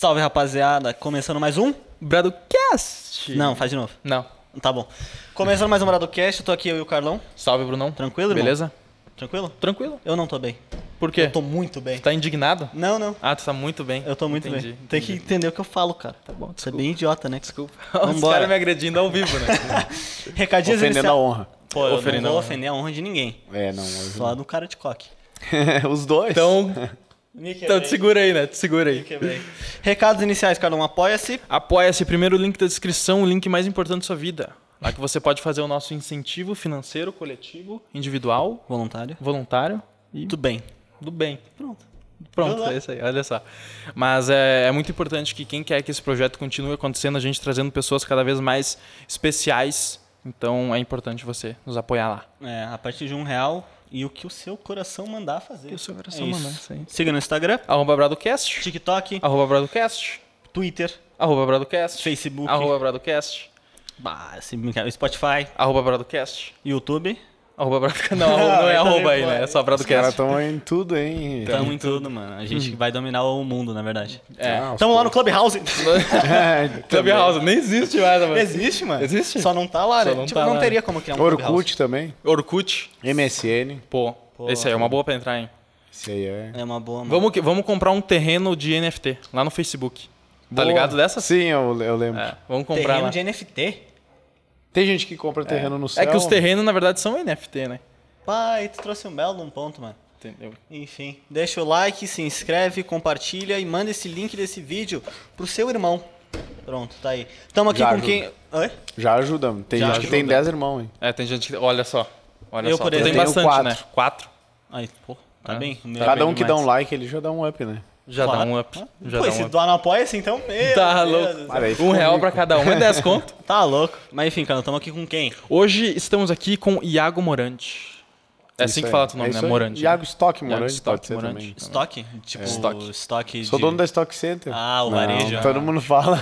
Salve, rapaziada. Começando mais um? Bradocast! Não, faz de novo. Não. Tá bom. Começando mais um Bradocast, eu tô aqui eu e o Carlão. Salve, Brunão. Tranquilo, irmão? Beleza? Tranquilo? Tranquilo. Eu não tô bem. Por quê? Eu tô muito bem. Tá indignado? Não, não. Ah, tu tá muito bem. Eu tô muito Entendi, bem. Tem que entender o que eu falo, cara. Tá bom, Você é bem idiota, né? Desculpa. Os caras me agredindo ao vivo, né? Recadinhos Ofendendo a iniciais. honra. Pô, eu Ofendendo não a vou honra. ofender a honra de ninguém. É, não. Só no cara de coque. não. Os dois. Então, então te segura aí, né? Te segura aí. quebrei. Recados iniciais, Carlão. Apoia-se. Apoia-se. Primeiro link da descrição, o link mais importante da sua vida. Lá que você pode fazer o nosso incentivo financeiro, coletivo, individual, Voluntário. voluntário e Tudo bem. do bem. Pronto. Pronto, é isso aí, olha só. Mas é, é muito importante que quem quer que esse projeto continue acontecendo, a gente trazendo pessoas cada vez mais especiais. Então é importante você nos apoiar lá. É, a partir de um real e o que o seu coração mandar fazer. Que o seu coração É mandar, aí. Siga no Instagram, Arroba Bradocast, TikTok, arroba Bradocast, Twitter, arroba Bradocast, Facebook, arroba Bradocast, bah, Spotify, arroba Bradocast, YouTube. Arroba Bradocast. Não, não é arroba aí, né? É só Os caras estão em tudo, hein? Tamo em tudo, mano. A gente vai dominar o mundo, na verdade. É. Ah, os Tamo lá no Clubhouse. É, também. Clubhouse, nem existe mais, mano. Existe, mano. Existe? Só não tá lá, Só né? não tipo, tá não lá. teria como criar um Clubhouse. Orkut também. Orkut, MSN. pô, esse aí é uma boa pra entrar, hein? Esse aí é. É uma boa, mano. Vamos, vamos comprar um terreno de NFT lá no Facebook. Tá Boa. ligado dessa? Sim, eu, eu lembro. É, vamos comprar Terreno lá. de NFT? Tem gente que compra terreno no céu. É que os terrenos, na verdade, são NFT, né? Pai, tu trouxe um belo num ponto, mano. Entendeu? Enfim, deixa o like, se inscreve, compartilha e manda esse link desse vídeo pro seu irmão. Pronto, tá aí. Tamo aqui Já com ajuda. quem... Oi? Já ajuda. Tem Já gente que tem ajuda. 10 irmãos, hein? É, tem gente que. Olha só. Olha Eu, só. por exemplo, bastante, tenho né? quatro. Quatro. Aí, pô, tá É. bem. O meu Tá Cada bem um que dá demais. um like, ele já dá um up, né? Já Claro. dá um up. Já Pô, dá um up. doar no apoia-se, então, meu Tá Deus louco. Um real pra cada um é 10 conto. Tá louco. Mas enfim, cara, tamo aqui com quem? Hoje estamos aqui com Iago Morante. É assim que fala teu nome, É né? Morante. Iago Stock Iago Morante, Stock pode ser Morante. também. Estoque? Tipo, Estoque. estoque Sou de... dono da Stock Center. Ah, o Não, varejo. Todo mundo fala.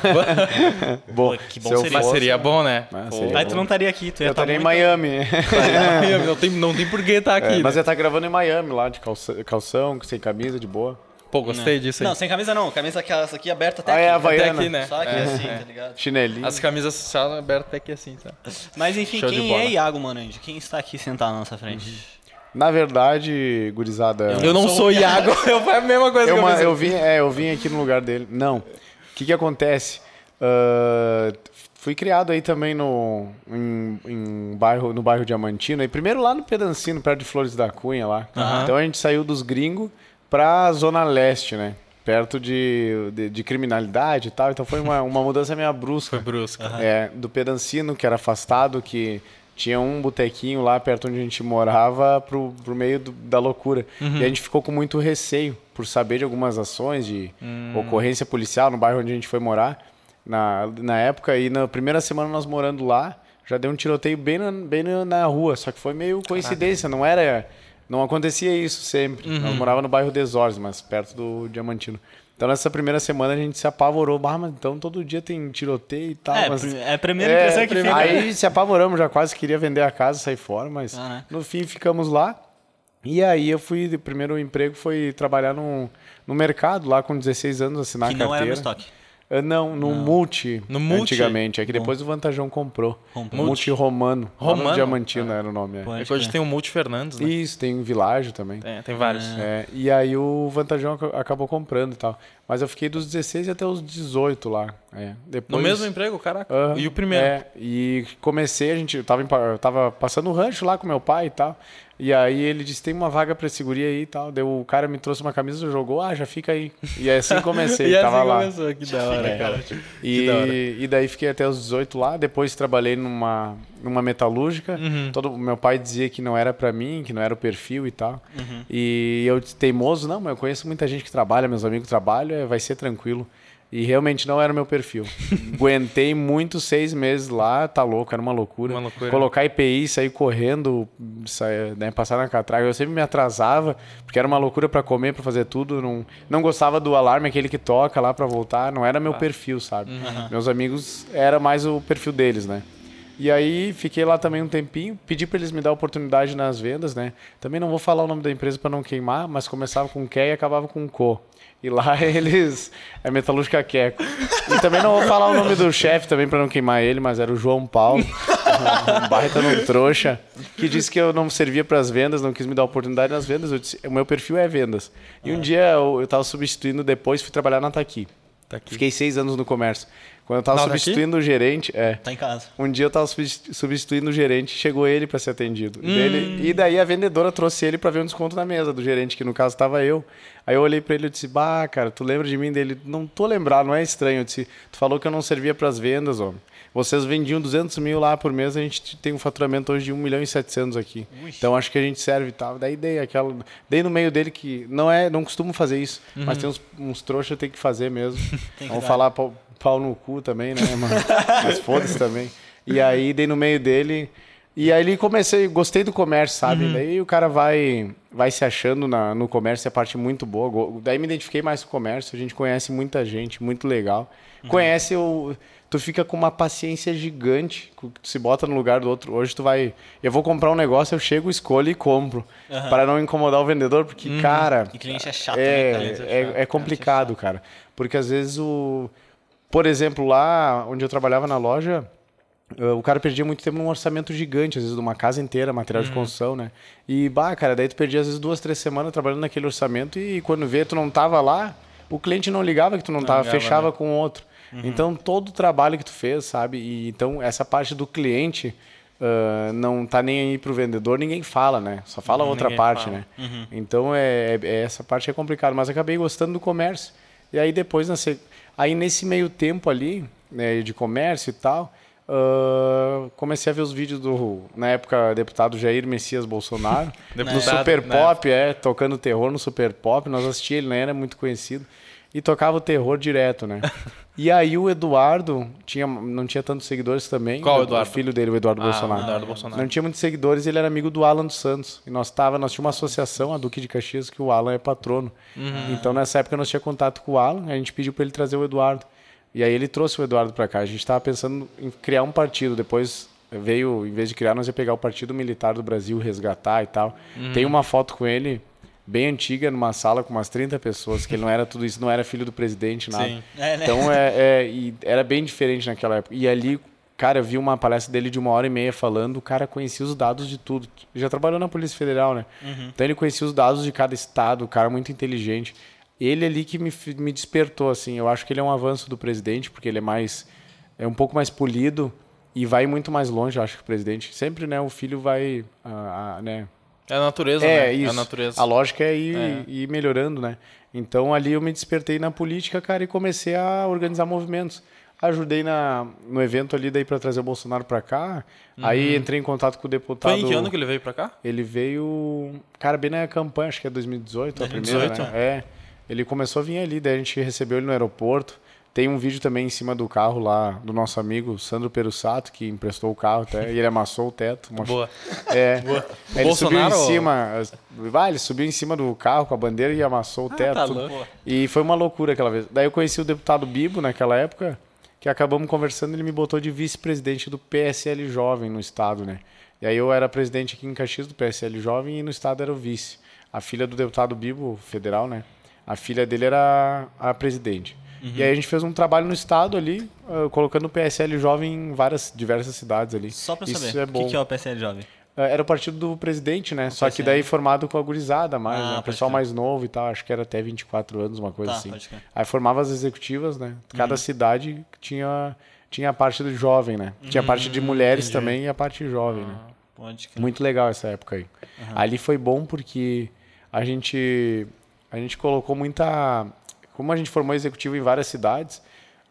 bom, Pô, que bom se seria. Mas seria bom, né? Ah, Pô, seria Aí tu não estaria aqui, tu ia Eu estar estaria em muito... Miami. não, tem, não tem por que estar aqui. É, mas né? eu tá gravando em Miami lá, de calça- calção, sem camisa, de boa. Pô, gostei disso aí. Não, sem camisa não. Camisa que essa aqui aberta até Ah, é aqui. Até Havaiana. aqui, né? Só aqui É, assim, é. tá ligado? Chinelinho. As camisas só abertas até aqui assim, tá? Mas enfim, Show quem é Iago Morandi? Quem está aqui sentado na nossa frente? Na verdade, gurizada. Eu não sou Iago. Eu foi a mesma coisa eu, que eu ma- pensei. eu vim, é, eu vim aqui no lugar dele. Não. O que que acontece? Ah, fui criado aí também no, em, em bairro, no bairro Diamantino. E primeiro lá no Pedancino, perto de Flores da Cunha lá. Então a gente saiu dos gringos pra Zona Leste, né? Perto de, de, de criminalidade e tal. Então foi uma, uma mudança meio brusca. Foi brusco. É, do Pedancino, que era afastado, que tinha um botequinho lá perto onde a gente morava, pro, pro meio do- da loucura. E a gente ficou com muito receio por saber de algumas ações de ocorrência policial no bairro onde a gente foi morar na, na época. E na primeira semana nós morando lá, já deu um tiroteio bem na, bem na, na rua, só que foi meio coincidência, não era. Não acontecia isso sempre. Nós morava no bairro Desores, mas perto do Diamantino. Então nessa primeira semana a gente se apavorou. Ah, mas então todo dia tem tiroteio e tal. é, mas... é a primeira impressão que fica. Aí se apavoramos, já quase queria vender a casa, sair fora, mas Ah, né? no fim ficamos lá. E aí eu fui, o primeiro emprego foi trabalhar no, no mercado lá com 16 anos, assinar que a não era carteira. no estoque. Ah, Não, no Multi, No Multi? antigamente. É que depois o Vantajão comprou. Comprou. Multi Romano. Lá no Romano? Diamantino era o nome. é. É que hoje crer. tem o Multi Fernandes, né? Isso, tem um Világio também. Tem, tem vários. É, e aí o Vantajão ac- acabou comprando e tal. Mas eu fiquei dos 16 até os 18 lá. É. No Depois, mesmo emprego, caraca. E o primeiro? É, e comecei, a gente eu tava, eu tava passando o rancho lá com meu pai e tal. E aí ele disse: tem uma vaga pra esse guri aí e tal. Daí o cara me trouxe uma camisa, jogou, ah, já fica aí. E assim comecei, e tava assim lá. começou, que da hora, É. cara. Da hora. E, e daí fiquei até os 18 lá. Depois trabalhei numa, numa metalúrgica. Uhum. Todo, meu pai dizia que não era pra mim, que não era o perfil e tal. Uhum. E eu teimoso, não, mas eu conheço muita gente que trabalha, meus amigos trabalham, é, vai ser tranquilo. E realmente não era o meu perfil. Aguentei muito seis meses lá, tá louco, era uma loucura. Uma loucura. Colocar IPI, sair correndo, sair, né, passar na catraca. Eu sempre me atrasava, porque era uma loucura pra comer, pra fazer tudo. Não, não gostava do alarme, aquele que toca lá pra voltar. Não era meu perfil, sabe? Meus amigos, era mais o perfil deles, né? E aí fiquei lá também um tempinho, pedi para eles me dar oportunidade nas vendas, né? Também não vou falar o nome da empresa para não queimar, mas começava com Q e acabava com Co. E lá eles é metalúrgica Queco. E também não vou falar o nome do chefe também para não queimar ele, mas era o João Paulo, um baita num trouxa, que disse que eu não servia para as vendas, não quis me dar oportunidade nas vendas. Eu disse, o meu perfil é vendas. E um dia eu estava substituindo depois, fui trabalhar na Taqui. Tá. Fiquei seis anos no comércio. Quando eu tava substituindo o gerente, é. Tá em casa. Um dia eu tava substi- substituindo o gerente, chegou ele para ser atendido. E, dele- e daí a vendedora trouxe ele para ver um desconto na mesa do gerente, que no caso tava eu. Aí eu olhei para ele e disse: "Bah, cara, tu lembra de mim dele? Não tô lembrado, não é estranho". Eu disse: "Tu falou que eu não servia para as vendas, homem. Vocês vendiam 200 mil lá por mês, a gente tem um faturamento hoje de 1 milhão e 700 aqui. Então acho que a gente serve e tal. Daí dei aquela, dei no meio dele que não é, não costumo fazer isso, mas tem uns, uns trouxas que tem que fazer mesmo. Tem que Vamos dar. falar pau, no cu também, né, mano? Mas foda-se também. E aí dei no meio dele. E aí comecei, gostei do comércio, sabe? Daí o cara vai vai se achando na, no comércio, é a parte muito boa. Daí me identifiquei mais com o comércio, a gente conhece muita gente, muito legal. Conhece o tu fica com uma paciência gigante, tu se bota no lugar do outro. Hoje tu vai, eu vou comprar um negócio, eu chego, escolho e compro, para não incomodar o vendedor, porque cara, E cliente é chato, é, né, cara? é, é complicado, cara. Porque às vezes o. Por exemplo, lá onde eu trabalhava na loja, eh, o cara perdia muito tempo num orçamento gigante, às vezes de uma casa inteira, material Uhum. de construção, né? E, bah, cara, daí tu perdia às vezes duas, três semanas trabalhando naquele orçamento e quando vê tu não tava lá, o cliente não ligava que tu não, tava, ligava, fechava né? com outro. Uhum. Então, todo o trabalho que tu fez, sabe? E, então, essa parte do cliente ah, não tá nem aí pro vendedor, ninguém fala, né? Só fala a outra parte, fala. né? Uhum. Então, é, é- essa parte é complicada. Mas acabei gostando do comércio. E aí, depois, na se- aí nesse meio tempo ali, né, de comércio e tal, ah, comecei a ver os vídeos do, na época, deputado Jair Messias Bolsonaro. no Deputado, Super né? Pop, é, tocando terror no Super Pop. Nós assistíamos, ele não era muito conhecido. E tocava o terror direto, né? E aí o Eduardo tinha, não tinha tantos seguidores também. Qual o, Eduardo? O filho dele, o Eduardo Ah, Bolsonaro. Eduardo Bolsonaro. Não tinha muitos seguidores, ele era amigo do Alan dos Santos. E nós tava, nós tínhamos uma associação, a Duque de Caxias, que o Alan é patrono. Uhum. Então nessa época nós tinha contato com o Alan, a gente pediu para ele trazer o Eduardo. E aí ele trouxe o Eduardo para cá. A gente estava pensando em criar um partido, depois veio, em vez de criar, nós ia pegar o Partido Militar do Brasil, resgatar e tal. Uhum. Tem uma foto com ele bem antiga numa sala com umas 30 pessoas, que ele não era tudo isso, não era filho do presidente, nada. Sim. É, né? Então é, é- era bem diferente naquela época. E ali, cara, eu vi uma palestra dele de uma hora e meia falando, o cara conhecia os dados de tudo. Ele já trabalhou na Polícia Federal, né? Então ele conhecia os dados de cada estado, o cara muito inteligente. Ele ali que me, me despertou, assim. Eu acho que ele é um avanço do presidente, porque ele é mais. é um pouco mais polido e vai muito mais longe, eu acho que o presidente. Sempre, né, o filho vai. ah, ah, né, É a natureza, é, né? isso. É a natureza. A lógica é ir, É. ir melhorando, né? Então ali eu me despertei na política, cara, e comecei a organizar movimentos. Ajudei na, no evento ali daí para trazer o Bolsonaro para cá. Aí entrei em contato com o deputado. Uhum. Foi em que ano que ele veio pra cá? Ele veio, cara, bem na campanha, acho que é 2018, a 2018? primeira, né? É. Ele começou a vir ali, daí a gente recebeu ele no aeroporto. Tem um vídeo também em cima do carro lá do nosso amigo Sandro Perussato, que emprestou o carro até, e ele amassou o teto. Uma Boa. é. Boa. Ele Bolsonaro- subiu em cima. Vai, ele subiu em cima do carro com a bandeira e amassou o teto. tá tudo. louco. E foi uma loucura aquela vez. Daí eu conheci o deputado Bibo naquela época, que acabamos conversando, ele me botou de vice-presidente do PSL Jovem no estado, né? E aí eu era presidente aqui em Caxias do PSL Jovem e no estado era o vice. A filha do deputado Bibo, federal, né? A filha dele era a presidente. E aí a gente fez um trabalho no estado ali, ah, colocando o PSL Jovem em várias, diversas cidades ali. Só pra Isso saber, é o que, que é o PSL Jovem? É, Era o partido do presidente, né? Só que PSL. daí formado com a gurizada mais, Ah, né? O pessoal mais novo e tal, acho que era até 24 anos, uma coisa Tá, assim. Aí formava as executivas, né? Cada Uhum. cidade tinha, tinha a parte do jovem, né? Tinha a parte de mulheres entendi. também e a parte jovem, né? Pode crer. Muito legal essa época aí. Ali foi bom porque a gente a gente colocou muita como a gente formou executivo em várias cidades,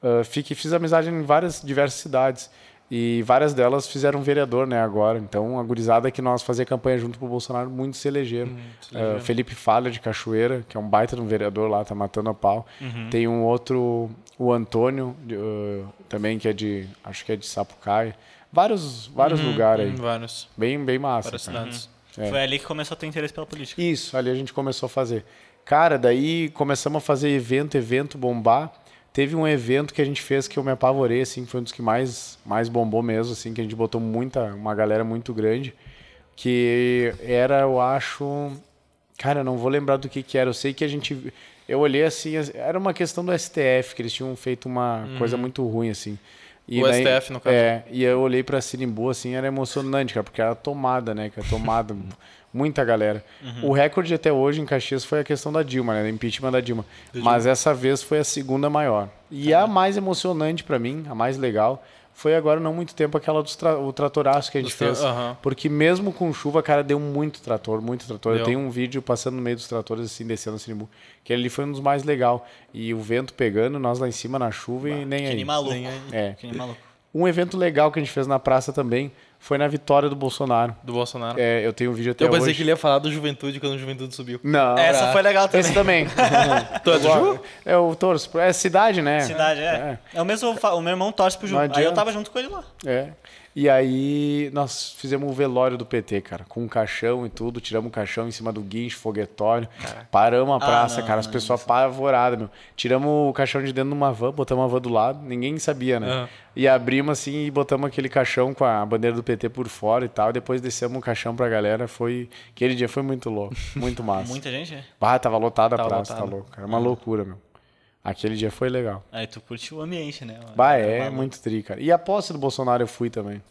uh, fique, fiz amizade em várias diversas cidades e várias delas fizeram vereador, né, agora. Então a gurizada que nós fazia campanha junto com o Bolsonaro muito se elegeram. Uh, Felipe Falha de Cachoeira, que é um baita de um vereador lá, tá matando a pau. Tem um outro, o Antônio, uh, também que é de, acho que é de Sapucaia. Vários, vários lugares aí. Hum, vários. Bem, bem massa. Várias cara. cidades. É. Foi ali que começou a ter interesse pela política. Isso, ali a gente começou a fazer. Cara, daí começamos a fazer evento, evento, bombar. Teve um evento que a gente fez que eu me apavorei, assim, foi um dos que mais, mais bombou mesmo, assim, que a gente botou muita, uma galera muito grande, que era, eu acho, cara, eu não vou lembrar do que que era, eu sei que a gente, eu olhei assim, era uma questão do STF, que eles tinham feito uma coisa muito ruim, assim. E O STF, no caso. É, e eu olhei pra Sinimbu, assim, era emocionante, cara, porque era tomada, né, cara, tomada, muita galera. O recorde até hoje em Caxias foi a questão da Dilma, né, do impeachment da Dilma. Mas essa vez foi a segunda maior. E a mais emocionante pra mim, a mais legal, foi agora não muito tempo aquela do tra o tratoraço que a gente tra- fez. aham. Porque mesmo com chuva, cara, deu muito trator, muito trator. Eu Deu. tenho um vídeo passando no meio dos tratores, assim, descendo o Sinimbu, que ali foi um dos mais legal. E o vento pegando, nós lá em cima na chuva e nem Que aí. nem maluco. Nem aí. É. Que nem maluco. Um evento legal que a gente fez na praça também foi na vitória do Bolsonaro. Do Bolsonaro. É, eu tenho um vídeo até eu pensei hoje. que ele ia falar do Juventude quando o Juventude subiu. Não. Essa foi legal também. Esse também. Tu é do Ju? É o torço. É cidade, né? Cidade, é. É, o mesmo. O meu irmão torce pro Ju. Aí eu tava junto com ele lá. É. E aí nós fizemos o velório do PT, cara, com um caixão e tudo, tiramos o caixão em cima do guincho, foguetório, paramos a praça, Ah, não, cara, as pessoas apavoradas, meu. Tiramos o caixão de dentro de uma van, botamos a van do lado, ninguém sabia, né? Aham. E abrimos assim e botamos aquele caixão com a bandeira do PT por fora e tal, depois descemos o caixão pra galera, foi... Aquele dia foi muito louco, muito massa. Muita gente, né? Ah, tava lotada a praça, tá louco, cara, uma loucura, meu. Aquele dia foi legal. Aí tu curte o ambiente, né? Bah, é maluco. muito tri, cara. E a posse do Bolsonaro eu fui também.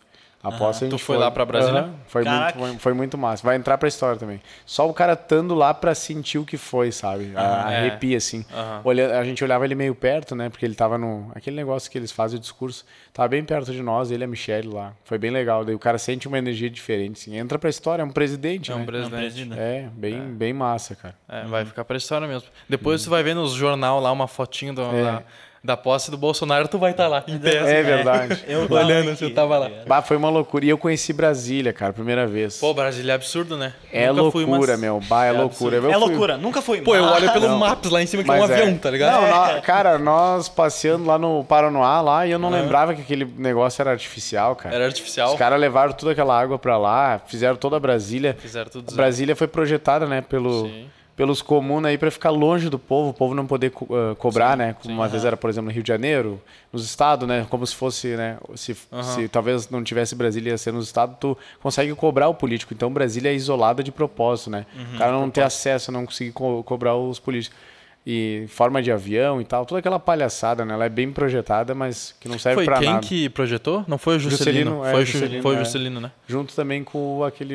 A posse a gente Tu foi lá pra Brasília? Aham. Foi, muito, foi, foi muito massa. Vai entrar pra história também. Só o cara estando lá pra sentir o que foi, sabe? A, é. arrepia, assim. Olha, a gente olhava ele meio perto, né? Porque ele tava no... Aquele negócio que eles fazem o discurso. Tava bem perto de nós, ele e a Michelle lá. Foi bem legal. Daí o cara sente uma energia diferente, assim. Entra pra história, é um presidente, É né? um Não, presidente. presidente. É, bem, bem massa, cara. É, vai ficar pra história mesmo. Depois tu vai ver nos jornal lá uma fotinho do- da, da posse do Bolsonaro, tu vai estar lá, em pé. É verdade. Eu Olhando, aqui, você tava lá. tá? Bah, foi uma loucura. E eu conheci Brasília, cara, primeira vez. Pô, Brasília é absurdo, né? é Nunca fui, loucura, mas- meu. Bah, é, É loucura. Eu É fui- loucura, nunca fui. Pô, eu olho pelo Não. Maps lá em cima que é um Mas é. avião, tá ligado? Não, nó- cara, nós passeando lá no Paranoá lá e eu não lembrava que aquele negócio era artificial, cara. Era artificial. Os caras levaram toda aquela água pra lá, fizeram toda a Brasília. Fizeram tudo zero. Brasília foi projetada, né, pelo, Sim. Pelos comuns aí pra ficar longe do povo, o povo não poder co- ah, cobrar, né? Como uma vez era, por exemplo, no Rio de Janeiro, nos estados, né? Como se fosse, né? Se, se talvez não tivesse Brasília ia ser nos estados, tu consegue cobrar o político. Então Brasília é isolada de propósito, né? o cara não ter acesso, não conseguir co- cobrar os políticos. E forma de avião e tal, toda aquela palhaçada, né? Ela é bem projetada, mas que não serve Foi pra quem nada. que projetou? Não foi o Juscelino. Juscelino, é, foi o Ju- Juscelino, foi o é. Juscelino, né? Junto também com o- aquele.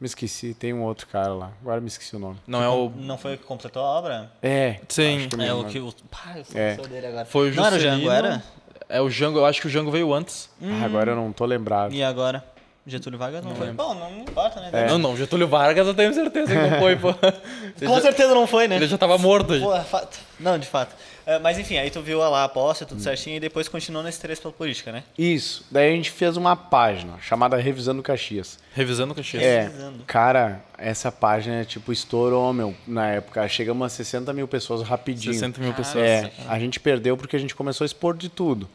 Me esqueci, tem um outro cara lá. Agora me esqueci o nome. Não é o. Não foi o que completou a obra? É. Sim. me É o que o. Pá, eu sou É. dele agora. Foi o Não era o. Jango, era? É o Jango, eu acho que o Jango veio antes. Ah, agora eu não tô lembrado. E agora? Getúlio Vargas não, foi? Bom, não importa, né? É. Não, não, Getúlio Vargas eu tenho certeza que não foi, pô. Com já- certeza não foi, né? Ele já tava morto. aí. Pô, é fato. Não, de fato. É, mas enfim, aí tu viu lá a posse, tudo certinho, e depois continuou nesse interesse pela política, né? Isso. Daí a gente fez uma página chamada Revisando Caxias. Revisando Caxias. É, Revisando. cara, essa página, tipo, estourou, meu, na época. Chegamos a 60 mil pessoas rapidinho. 60 mil pessoas. É, a gente perdeu porque a gente começou a expor de tudo.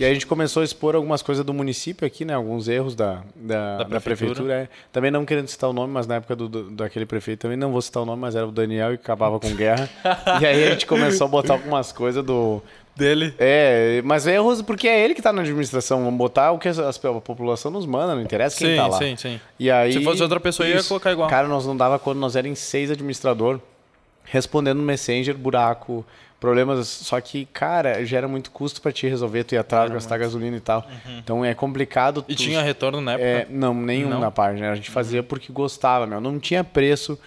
E aí a gente começou a expor algumas coisas do município aqui, né? Alguns erros da, da, da Da prefeitura. prefeitura. é. Também não querendo citar o nome, mas na época do, do- daquele prefeito também não vou citar o nome, mas era o Daniel e acabava com guerra. e aí a gente começou a botar algumas coisas do. Dele. É, mas erros porque é ele que tá na administração. Vamos botar o que as- a população nos manda, não interessa quem Sim, tá lá. sim, sim. E aí, Se fosse outra pessoa, ia colocar igual. Cara, nós não dava quando nós éramos seis administrador, respondendo no Messenger, buraco, problemas. Só que, cara, gera muito custo pra te resolver, tu ir atrás, gastar gasolina e tal. Então é complicado. E tu- tinha retorno na época? é, não, nenhum Não? na página. A gente fazia porque gostava, meu. Não tinha preço.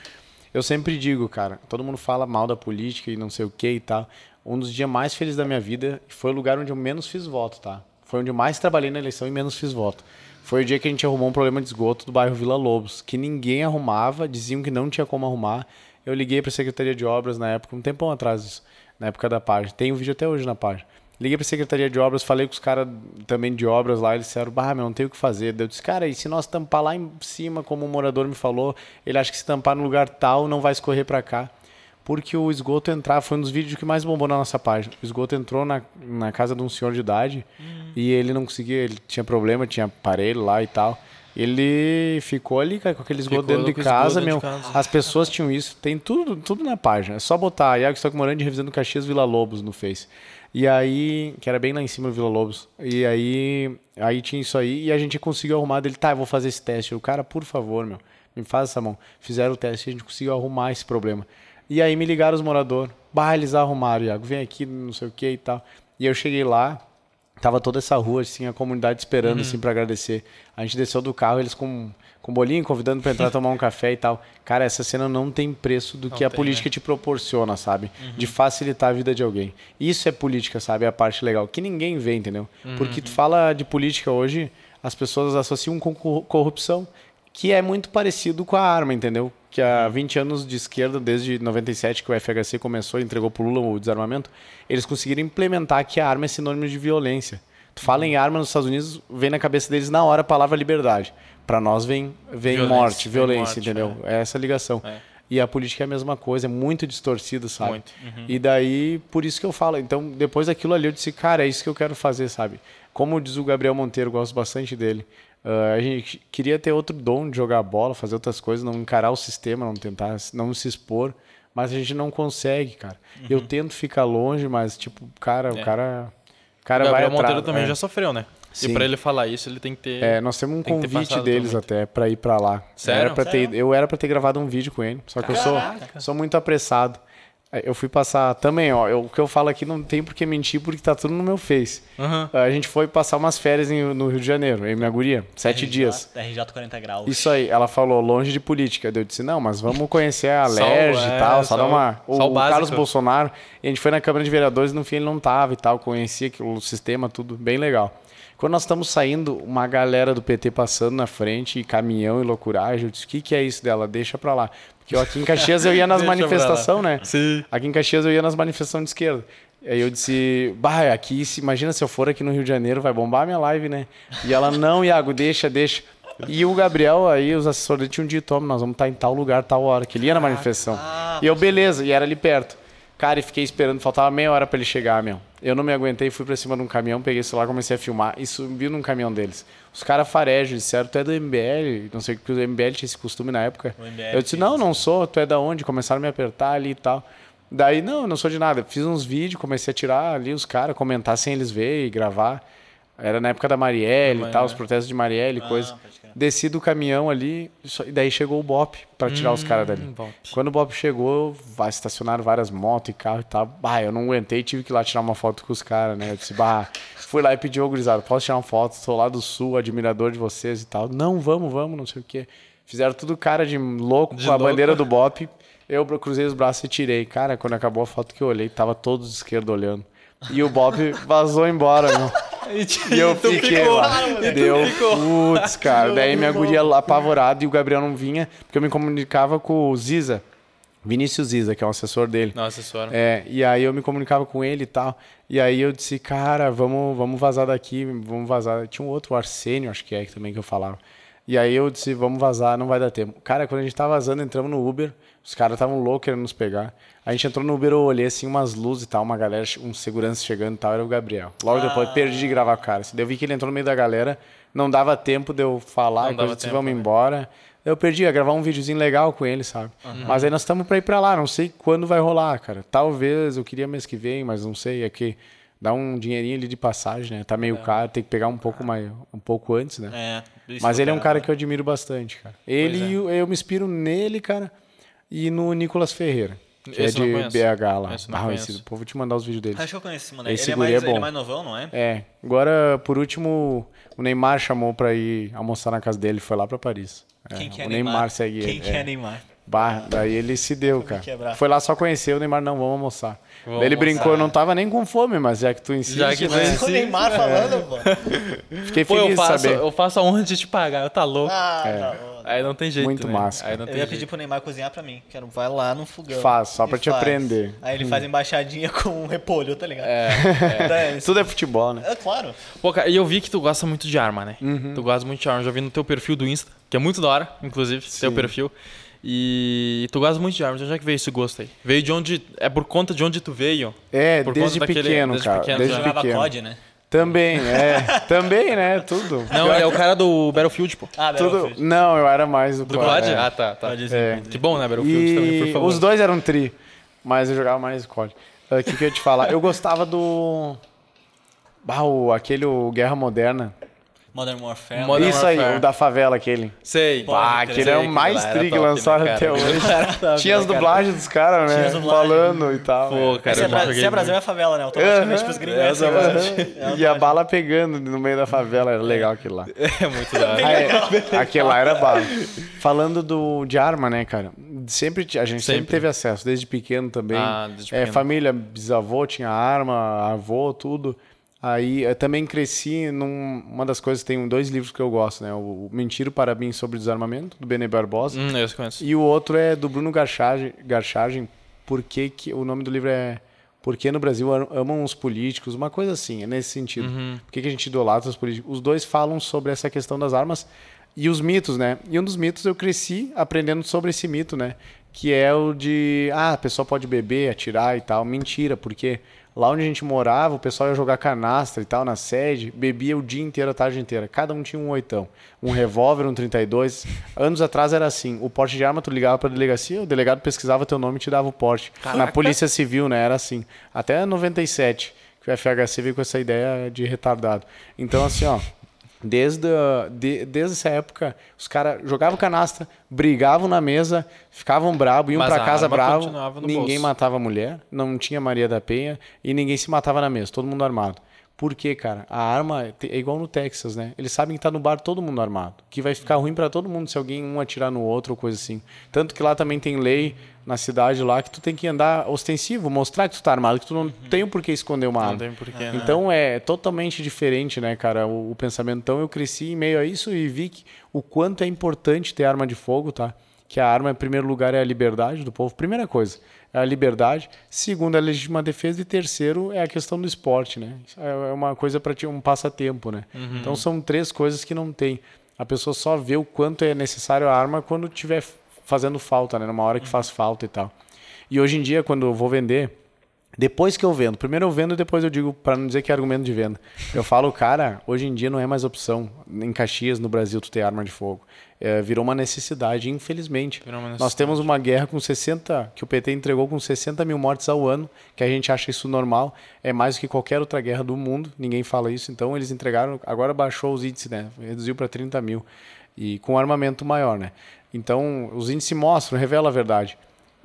Eu sempre digo, cara, todo mundo fala mal da política e não sei o que e tal. Um dos dias mais felizes da minha vida foi o lugar onde eu menos fiz voto, tá? Foi onde eu mais trabalhei na eleição e menos fiz voto. Foi o dia que a gente arrumou um problema de esgoto do bairro Vila Lobos, que ninguém arrumava, diziam que não tinha como arrumar. Eu liguei para a Secretaria de Obras na época, um tempão atrás, isso, na época da página. Tem um vídeo até hoje na página. Liguei pra Secretaria de Obras, falei com os caras também de obras lá, eles disseram, bah, meu, não tem o que fazer. Eu disse, cara, e se nós tampar lá em cima, como o morador me falou, ele acha que se tampar no lugar tal, não vai escorrer pra cá. Porque o esgoto entrar, foi um dos vídeos que mais bombou na nossa página. O esgoto entrou na, na casa de um senhor de idade e ele não conseguia, ele tinha problema, tinha aparelho lá e tal. Ele ficou ali, com aquele esgoto Ficou dentro de casa, meu. de casa. As pessoas tinham isso, tem tudo, tudo na página. É só botar Iago Stock Morando de Revisando Caxias Vila Lobos no Face. E aí, que era bem lá em cima do Vila Lobos. E aí, aí tinha isso aí e a gente conseguiu arrumar dele, tá, eu vou fazer esse teste. O cara, por favor, meu, me faz essa mão. Fizeram o teste e a gente conseguiu arrumar esse problema. E aí me ligaram os moradores. Bah, eles arrumaram, Iago, vem aqui, não sei o que e tal. E eu cheguei lá, tava toda essa rua, assim, a comunidade esperando, assim, pra agradecer. A gente desceu do carro, eles com, com bolinho, convidando pra entrar tomar um café e tal. Cara, essa cena não tem preço do que a tem, política te proporciona, sabe? De facilitar a vida de alguém. Isso é política, sabe? É a parte legal, que ninguém vê, entendeu? Porque tu fala de política hoje, as pessoas associam com cor- corrupção, que é muito parecido com a arma, entendeu? Que há 20 anos de esquerda, desde 97 que o FHC começou e entregou pro Lula o desarmamento, eles conseguiram implementar que a arma é sinônimo de violência. Tu fala em arma nos Estados Unidos, vem na cabeça deles na hora a palavra liberdade. Para nós vem, vem Violência, morte, vem violência, morte, entendeu? É essa ligação. É. E a política é a mesma coisa, é muito distorcida, sabe? Muito. Uhum. E daí, por isso que eu falo. Então, depois daquilo ali, eu disse, cara, é isso que eu quero fazer, sabe? Como diz o Gabriel Monteiro, gosto bastante dele. Ah, a gente queria ter outro dom de jogar bola, fazer outras coisas, não encarar o sistema, não tentar, não se expor. Mas a gente não consegue, cara. Eu tento ficar longe, mas, tipo, cara, o Uhum. É. cara. O O cara vai Gabriel atrás. Monteiro também é. já sofreu, né? Sim. E pra ele falar isso, ele tem que ter. É, nós temos um Tem ter convite deles até pra ir pra lá. Sério? Era ter, eu era pra ter gravado um vídeo com ele, só que eu sou, Caraca. sou muito apressado. Eu fui passar também, ó. eu- o que eu falo aqui não tem por que mentir, porque tá tudo no meu Face. Aham. A gente foi passar umas férias em- no Rio de Janeiro, em minha guria, sete RJ, dias. RJ 40 graus. Isso aí, ela falou, longe de política. Eu disse, não, mas vamos conhecer a Lerge é, e tal, só, só dar o- uma. O, o. Carlos Bolsonaro, e a gente foi na Câmara de Vereadores e no fim ele não tava e tal, conhecia que o sistema, tudo bem legal. Quando nós estamos saindo, uma galera do PT passando na frente, e caminhão e loucuragem, eu disse, o que, que é isso dela? Deixa pra lá. Porque eu aqui em Caxias eu ia nas manifestações, né? Sim. Aqui em Caxias eu ia nas manifestações de esquerda. Aí eu disse, bah, aqui, se, imagina se eu for aqui no Rio de Janeiro, vai bombar a minha live, né? E ela, não, Iago, deixa, deixa. E o Gabriel aí, os assessores tinham dito, "Toma, nós vamos estar em tal lugar, tal hora, que ele ia na manifestação. ah, e eu, beleza, e era ali perto. Cara, e fiquei esperando, faltava meia hora pra ele chegar, meu. Eu não me aguentei, fui pra cima de um caminhão, peguei o celular, comecei a filmar e subi num caminhão deles. Os caras farejos disseram, tu é do MBL, não sei o que, o MBL tinha esse costume na época. Eu disse, não, não sou, tu é da onde? Começaram a me apertar ali e tal. Daí, não, eu não sou de nada. Fiz uns vídeos, comecei a tirar ali os caras, comentar sem eles verem e gravar. Era na época da Marielle e tal, os protestos de Marielle e coisa. Desci do caminhão ali, e daí chegou o BOP pra tirar os caras dali. Bop. Quando o BOP chegou, vai, estacionaram várias motos e carro e tal. Bah, eu não aguentei, tive que ir lá tirar uma foto com os caras, né? Eu disse, bah, fui lá e pedi, ô gurizada, posso tirar uma foto? Sou lá do sul, admirador de vocês e tal. Não, vamos, vamos, não sei o quê. Fizeram tudo cara de louco De com a louco. bandeira do BOP. Eu cruzei os braços e tirei. Cara, quando acabou a foto que eu olhei, tava todos de esquerda olhando. E o BOP vazou embora, meu. E eu tu fiquei ficou, lá. e Deu ficou. putz, cara. Daí minha guria lá apavorada e o Gabriel não vinha, porque eu me comunicava com o Ziza, Vinícius Ziza, que é um assessor dele. Nossa senhora. É, e aí eu me comunicava com ele e tal. E aí eu disse, cara, vamos, vamos vazar daqui, vamos vazar. Tinha um outro, o Arsênio, acho que é, que também que eu falava. E aí eu disse, vamos vazar, não vai dar tempo. Cara, quando a gente tava vazando, entramos no Uber, os caras estavam loucos querendo nos pegar. A gente entrou no Uber, eu olhei assim, umas luzes e tal, uma galera, um segurança chegando e tal, era o Gabriel. Logo depois, perdi de gravar o cara. Assim, eu vi que ele entrou no meio da galera, não dava tempo de eu falar, Não coisa, disse, tempo, vamos né? embora. Eu perdi, ia gravar um videozinho legal com ele, sabe? Mas aí nós estamos pra ir pra lá, não sei quando vai rolar, cara. Talvez, eu queria mês que vem, mas não sei, é que dá um dinheirinho ali de passagem, né? Tá meio caro, tem que pegar um pouco mais, um pouco antes, né? É, Mas eu ele é um cara que eu admiro bastante, cara. Ele, é. e o- eu me inspiro nele, cara, e no Nicolas Ferreira, que Esse é eu não de. BH lá. Esse Ah, esse, pô, vou te mandar os vídeos dele. Acho que eu conheço esse moleque. Esse Ele é, mais, é ele é bom. mais novão, não é? É, agora, por último, o Neymar chamou pra ir almoçar na casa dele, foi lá pra Paris. Quem que é o Neymar? Neymar segue Quem ele. que é, Neymar? Bah, daí ele se deu, cara. Foi lá só conhecer o Neymar, não, vamos almoçar. Vamos Daí ele almoçar. brincou, eu não tava nem com fome, mas já que tu insiste, Já que tu né? insiste. O Neymar falando, pô. fiquei Pô, feliz eu de faço, saber. eu faço a honra de te pagar, eu tá louco. Ah, tá bom. Aí não tem jeito. Muito né? massa, Aí não Eu tem ia jeito. pedir pro Neymar cozinhar pra mim. Quero, vai lá no fogão. Faz, só pra te faz. aprender. Aí ele faz embaixadinha com um repolho, tá ligado? É. Tudo é futebol, né? É claro. Pô, cara, e eu vi que tu gosta muito de arma, né? Uhum. Tu gosta muito de arma. Já vi no teu perfil do Insta, que é muito da hora, inclusive, teu Sim. perfil. E tu gosta muito de armas. De onde é que veio esse gosto aí? Veio de onde. É por conta de onde tu veio? É, Por desde conta daquele- pequeno, desde cara. pequeno desde. Jogava pequeno. COD, né? Também, é. Também, né? Tudo. Não, é o cara do Battlefield, pô. Ah, Tudo. Battlefield. Não, eu era mais do Do COD, COD? é. Ah, tá, tá. É. Que bom, né? Battlefield também, por E favor. os dois eram tri, mas eu jogava mais COD. O que, que eu ia te falar? Eu gostava do. Bah, o, aquele o Guerra Moderna. Modern Warfare. Modern Isso aí, Warfare. o da favela, aquele. Sei. Crer. aquele é o mais aquele lá era tri que top, né, lançaram cara? até hoje. Top, Tinha as né, dublagens dos caras, Tinha né? as dublagens. Falando e tal. Pô, né? cara, se, é Bra- se é Brasil, é favela, né? Automaticamente Aham. pros gringos é, É, exatamente. é, E a bala pegando no meio da favela, era legal aquilo lá. É muito da hora. Ah, é. Aquele lá era bala. Falando do, de arma, né, cara? Sempre, a gente sempre, Sempre. teve acesso, desde pequeno também. Ah, desde É, pequeno. família, bisavô tinha arma, avô, tudo. Aí eu também cresci num, uma das coisas, tem dois livros que eu gosto, né? O Mentira para mim sobre desarmamento, do Bene Barbosa. Hum, eu conheço. E o outro é do Bruno Garchagem, Garchagem por que que o nome do livro é Por que no Brasil am- amam os políticos, uma coisa assim, é nesse sentido. Por que, que a gente idolatra os políticos? Os dois falam sobre essa questão das armas e os mitos, né? E um dos mitos eu cresci aprendendo sobre esse mito, né? Que é o de, ah, a pessoa pode beber, atirar e tal. Mentira, porque lá onde a gente morava, o pessoal ia jogar canastra e tal na sede, bebia o dia inteiro, a tarde inteira. Cada um tinha um oitão. Um revólver, um 32. Anos atrás era assim, o porte de arma tu ligava pra delegacia, o delegado pesquisava teu nome e te dava o porte. Na polícia civil, né, era assim. Até 97, que o FHC veio com essa ideia de retardado. Então assim, ó, Desde, a- de- desde essa época, os caras jogavam canastra, brigavam na mesa, ficavam bravos, iam Mas pra a casa bravo, ninguém bolso. matava a mulher, não tinha Maria da Penha e ninguém se matava na mesa, todo mundo armado. Por quê, cara? A arma é igual no Texas, né? Eles sabem que tá no bar todo mundo armado. Que vai ficar ruim pra todo mundo se alguém um atirar no outro ou coisa assim. Tanto que lá também tem lei na cidade lá que tu tem que andar ostensivo, mostrar que tu tá armado, que tu não tem o porquê esconder uma Não arma. tem porquê, né? Então é totalmente diferente, né, cara, o, o pensamento. Então eu cresci em meio a isso e vi que o quanto é importante ter arma de fogo, tá? Que a arma, em primeiro lugar, é a liberdade do povo. Primeira coisa, é a liberdade. Segundo, é a legítima defesa. E terceiro, é a questão do esporte, né? É é uma coisa para ti, um passatempo, né? Então são três coisas que não tem. A pessoa só vê o quanto é necessário a arma quando tiver fazendo falta, né? Numa hora que faz falta e tal. E hoje em dia, quando eu vou vender, depois que eu vendo, primeiro eu vendo e depois eu digo, para não dizer que é argumento de venda. Eu falo, cara, hoje em dia não é mais opção. Em Caxias, no Brasil, tu ter arma de fogo. É, virou uma necessidade, infelizmente. Uma Nós necessidade. temos uma guerra com 60, que o PT entregou com 60 mil mortes ao ano, que a gente acha isso normal. É mais do que qualquer outra guerra do mundo, ninguém fala isso. Então eles entregaram, agora baixou os índices, né? Reduziu para 30 mil. E com armamento maior, né? Então os índices mostram, revelam a verdade.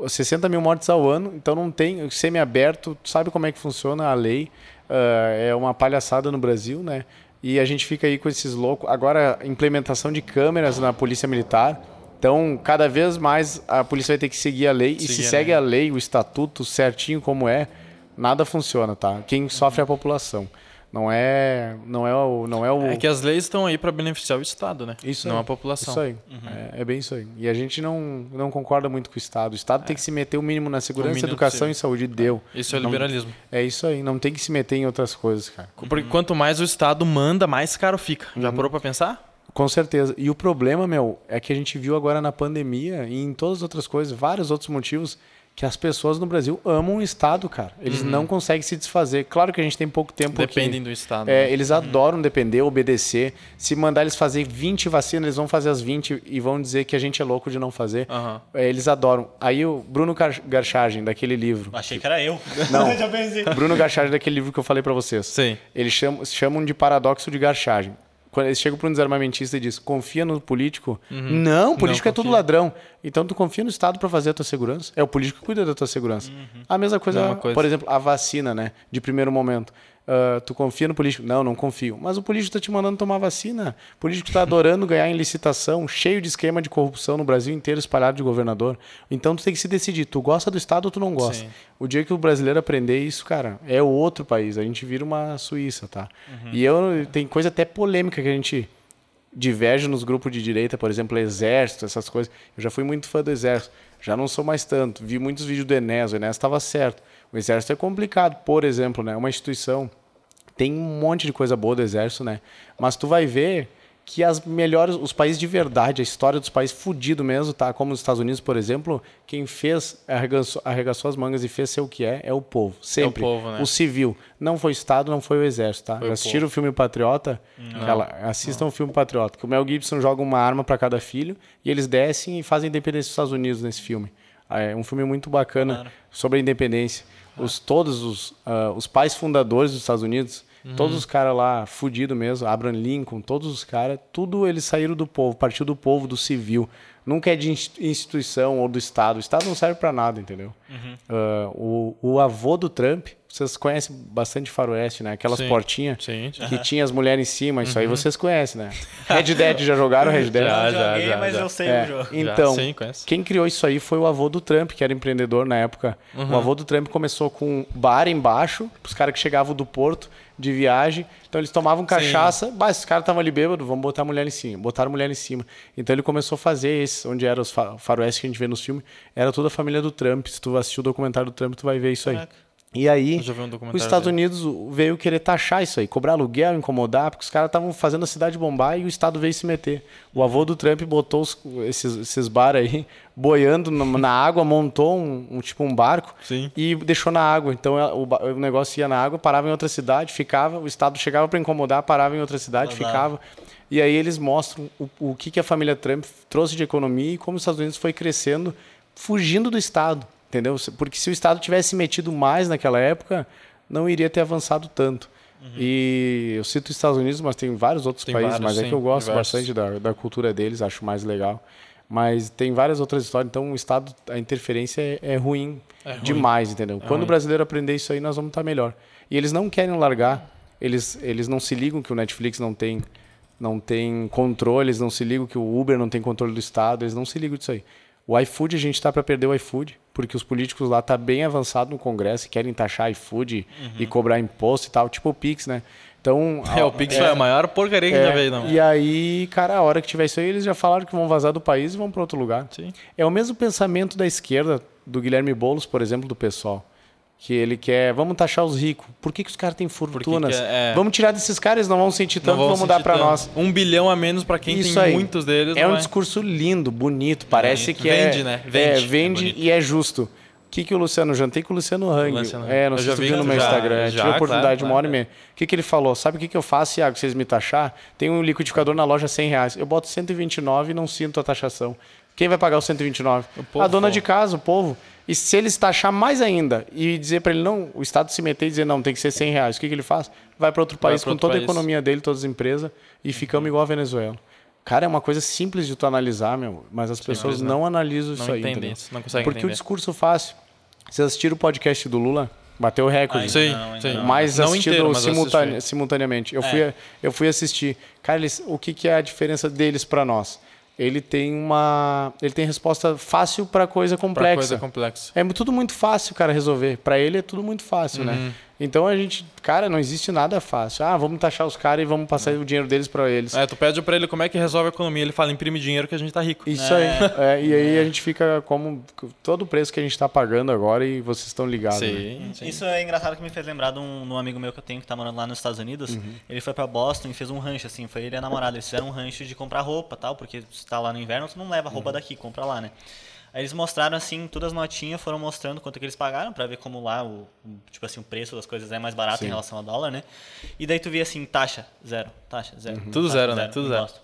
60 mil mortes ao ano, então não tem semi-aberto, sabe como é que funciona a lei, ah, é uma palhaçada no Brasil, né? E a gente fica aí com esses loucos. Agora, implementação de câmeras na Polícia Militar. Então, cada vez mais a polícia vai ter que seguir a lei. e se a segue a lei, o estatuto certinho como é, nada funciona, tá? Quem sofre é a população. Não é, não é o, não é o É que as leis estão aí para beneficiar o Estado, né? isso não aí. a população. Isso aí. É, é bem isso aí. E a gente não, não concorda muito com o Estado. O Estado tem que se meter o mínimo na segurança, mínimo educação e saúde. Deu. Isso é Não- liberalismo. É isso aí. Não tem que se meter em outras coisas, cara. Porque quanto mais o Estado manda, mais caro fica. Uhum. Já parou pra pensar? Com certeza. E o problema, meu, é que a gente viu agora na pandemia e em todas as outras coisas, vários outros motivos, que as pessoas no Brasil amam o Estado, cara. Eles não conseguem se desfazer. Claro que a gente tem pouco tempo aqui. Uhum. Dependem do Estado. É, né? eles adoram depender, obedecer. Se mandar eles fazer 20 vacinas, eles vão fazer as 20 e vão dizer que a gente é louco de não fazer. Aham. É, eles adoram. Aí o Bruno Gar- Garchagem, daquele livro. Achei que era eu. Não. Já pensei. Bruno Garchagem, daquele livro que eu falei pra vocês. Sim. Eles chamam, chamam de paradoxo de Garchagem. Quando eles chegam para um desarmamentista e diz, confia no político? Não, o político Não é tudo confia. ladrão. Então tu confia no Estado para fazer a tua segurança? É o político que cuida da tua segurança. A mesma coisa, Mesma coisa. por exemplo, a vacina, né? De primeiro momento. Ah, tu confia no político? Não, não confio. Mas o político está te mandando tomar vacina. O político está adorando ganhar em licitação, cheio de esquema de corrupção no Brasil inteiro, espalhado de governador. Então tu tem que se decidir. Tu gosta do Estado ou tu não gosta? Sim. O dia que o brasileiro aprender isso, cara, é outro país. A gente vira uma Suíça, tá? E eu tem coisa até polêmica que a gente diverge nos grupos de direita, por exemplo, exército, essas coisas. Eu já fui muito fã do exército, já não sou mais tanto. Vi muitos vídeos do Enes, o Enes estava certo. O exército é complicado, por exemplo, né? Uma instituição tem um monte de coisa boa do exército, né? Mas tu vai ver que as melhores, os países de verdade, a história dos países fudido mesmo, tá? Como os Estados Unidos, por exemplo, quem fez, arregaçou, arregaçou as mangas e fez ser o que é, é o povo. Sempre. povo, né? O civil. Não foi o Estado, não foi o Exército, tá? Foi o Assistiram o filme Patriota? Aquela- assistam o filme Patriota, que o Mel Gibson joga uma arma para cada filho e eles descem e fazem a independência dos Estados Unidos nesse filme. É um filme muito bacana Claro. sobre a independência. Os, todos os, ah, os pais fundadores dos Estados Unidos, todos os caras lá, fudido mesmo, Abraham Lincoln, todos os caras, tudo eles saíram do povo, partiu do povo, do civil. Nunca é de inst- instituição ou do Estado. O Estado não serve para nada, entendeu? Ah, o, o avô do Trump, vocês conhecem bastante faroeste, né? Aquelas Sim. portinhas Sim, sim. que tinha as mulheres em cima, isso aí vocês conhecem, né? Red Dead, já jogaram Red Dead? Já, já, joguei, já, mas já. eu sei É, o jogo. Então, sim, quem criou isso aí foi o avô do Trump, que era empreendedor na época. Uhum. O avô do Trump começou com um bar embaixo, os caras que chegavam do porto de viagem. Então eles tomavam cachaça, bah, esses caras estavam ali bêbados, vamos botar a mulher em cima. Botaram a mulher em cima. Então ele começou a fazer esse, onde era os fa- faroeste que a gente vê nos filmes, era toda a família do Trump. Se tu assistiu o documentário do Trump, tu vai ver isso aí. Caraca. E aí, um os Estados dele. Unidos veio querer taxar isso aí, cobrar aluguel, incomodar, porque os caras estavam fazendo a cidade bombar e o Estado veio se meter. O avô do Trump botou os- esses, esses bar aí boiando na, água, montou um, um tipo um barco Sim. e deixou na água. Então o, o negócio ia na água, parava em outra cidade, ficava, o Estado chegava para incomodar, parava em outra cidade, ficava. E aí eles mostram o, o que, que a família Trump trouxe de economia e como os Estados Unidos foi crescendo, fugindo do Estado, entendeu? Porque se o Estado tivesse metido mais naquela época, não iria ter avançado tanto. E eu cito os Estados Unidos, mas tem vários outros Tem países, vários, mas é sim, que eu gosto diversos. bastante da, da cultura deles, acho mais legal. Mas tem várias outras histórias, então o Estado, a interferência é, é ruim, É ruim. demais, entendeu? Quando ruim. o brasileiro aprender isso aí, nós vamos estar melhor. E eles não querem largar, eles, eles não se ligam que o Netflix não tem, não tem controle, eles não se ligam que o Uber não tem controle do Estado, eles não se ligam disso aí. O iFood, a gente está para perder o iFood, porque os políticos lá tá bem avançado no Congresso e querem taxar iFood e cobrar imposto e tal, tipo o Pix, né? Então, É, o Pix foi a maior porcaria que já veio, não. e aí, cara, a hora que tiver isso aí, eles já falaram que vão vazar do país e vão para outro lugar. Sim. É o mesmo pensamento da esquerda, do Guilherme Boulos, por exemplo, do pessoal. Que ele quer, vamos taxar os ricos. Por que, que os caras têm fortunas? que é- Vamos tirar desses caras, eles não vão sentir tanto, vamos dar para nós. Um bilhão a menos pra quem Isso tem aí. muitos deles. É um vai. discurso lindo, bonito, parece Bonito. que é... Vende, né? Vende. É, É vende bonito. e é justo. O que, que o Luciano, jantei com o Luciano Hang. Luciano. É, não Eu sei se tu vi viu no meu já, Instagram. já, Tive a oportunidade claro, uma hora e meia. O que, que ele falou? Sabe o que, que eu faço, Iago, se vocês me taxar? Tem um liquidificador na loja 100 reais. Eu boto 129 e não sinto a taxação. Quem vai pagar os 129? O povo, a dona de casa, o povo. E se eles taxar mais ainda e dizer para ele, não, o Estado se meter e dizer, não, tem que ser 100 reais, o que, que ele faz? Vai para outro país com outro toda a país. economia dele, todas as empresas, e ficamos igual a Venezuela. Cara, é uma coisa simples de tu analisar, meu, mas as pessoas né? não analisam isso Não aí. entendem entendeu? isso, não conseguem Porque o entender. discurso fácil. Vocês assistiram o podcast do Lula? Bateu o recorde. Ainda Sim, não, sim. não. mais Não assistido inteiro, mas eu simultane- assisti. simultaneamente. Eu, É. fui, eu fui assistir. Cara, eles, o que, que é a diferença deles para nós? Ele tem uma. Ele tem resposta fácil para coisa Pra complexa. coisa complexa. É tudo muito fácil, cara, resolver. Para ele é tudo muito fácil, Uhum. né? Então a gente, cara, não existe nada fácil. Ah, vamos taxar os caras e vamos passar o dinheiro deles para eles. É, tu pede pra ele como é que resolve a economia, ele fala, imprime dinheiro que a gente tá rico. Isso aí. É, e aí a gente fica como todo o preço que a gente está pagando agora e vocês estão ligados. né? Sim, sim. Isso é engraçado que me fez lembrar de um, de um amigo meu que eu tenho que tá morando lá nos Estados Unidos. Uhum. Ele foi pra Boston e fez um rancho, assim. Foi ele e a namorada. Eles fizeram um rancho de comprar roupa tal, porque se tá lá no inverno, tu não leva Uhum. roupa daqui, compra lá, né? Aí eles mostraram, assim, todas as notinhas, foram mostrando quanto que eles pagaram pra ver como lá, o, tipo assim, o preço das coisas é mais barato em relação ao dólar, né? E daí tu via assim, taxa, zero, taxa, zero. Uhum. Tudo taxa, zero, né? Tudo zero. Boston.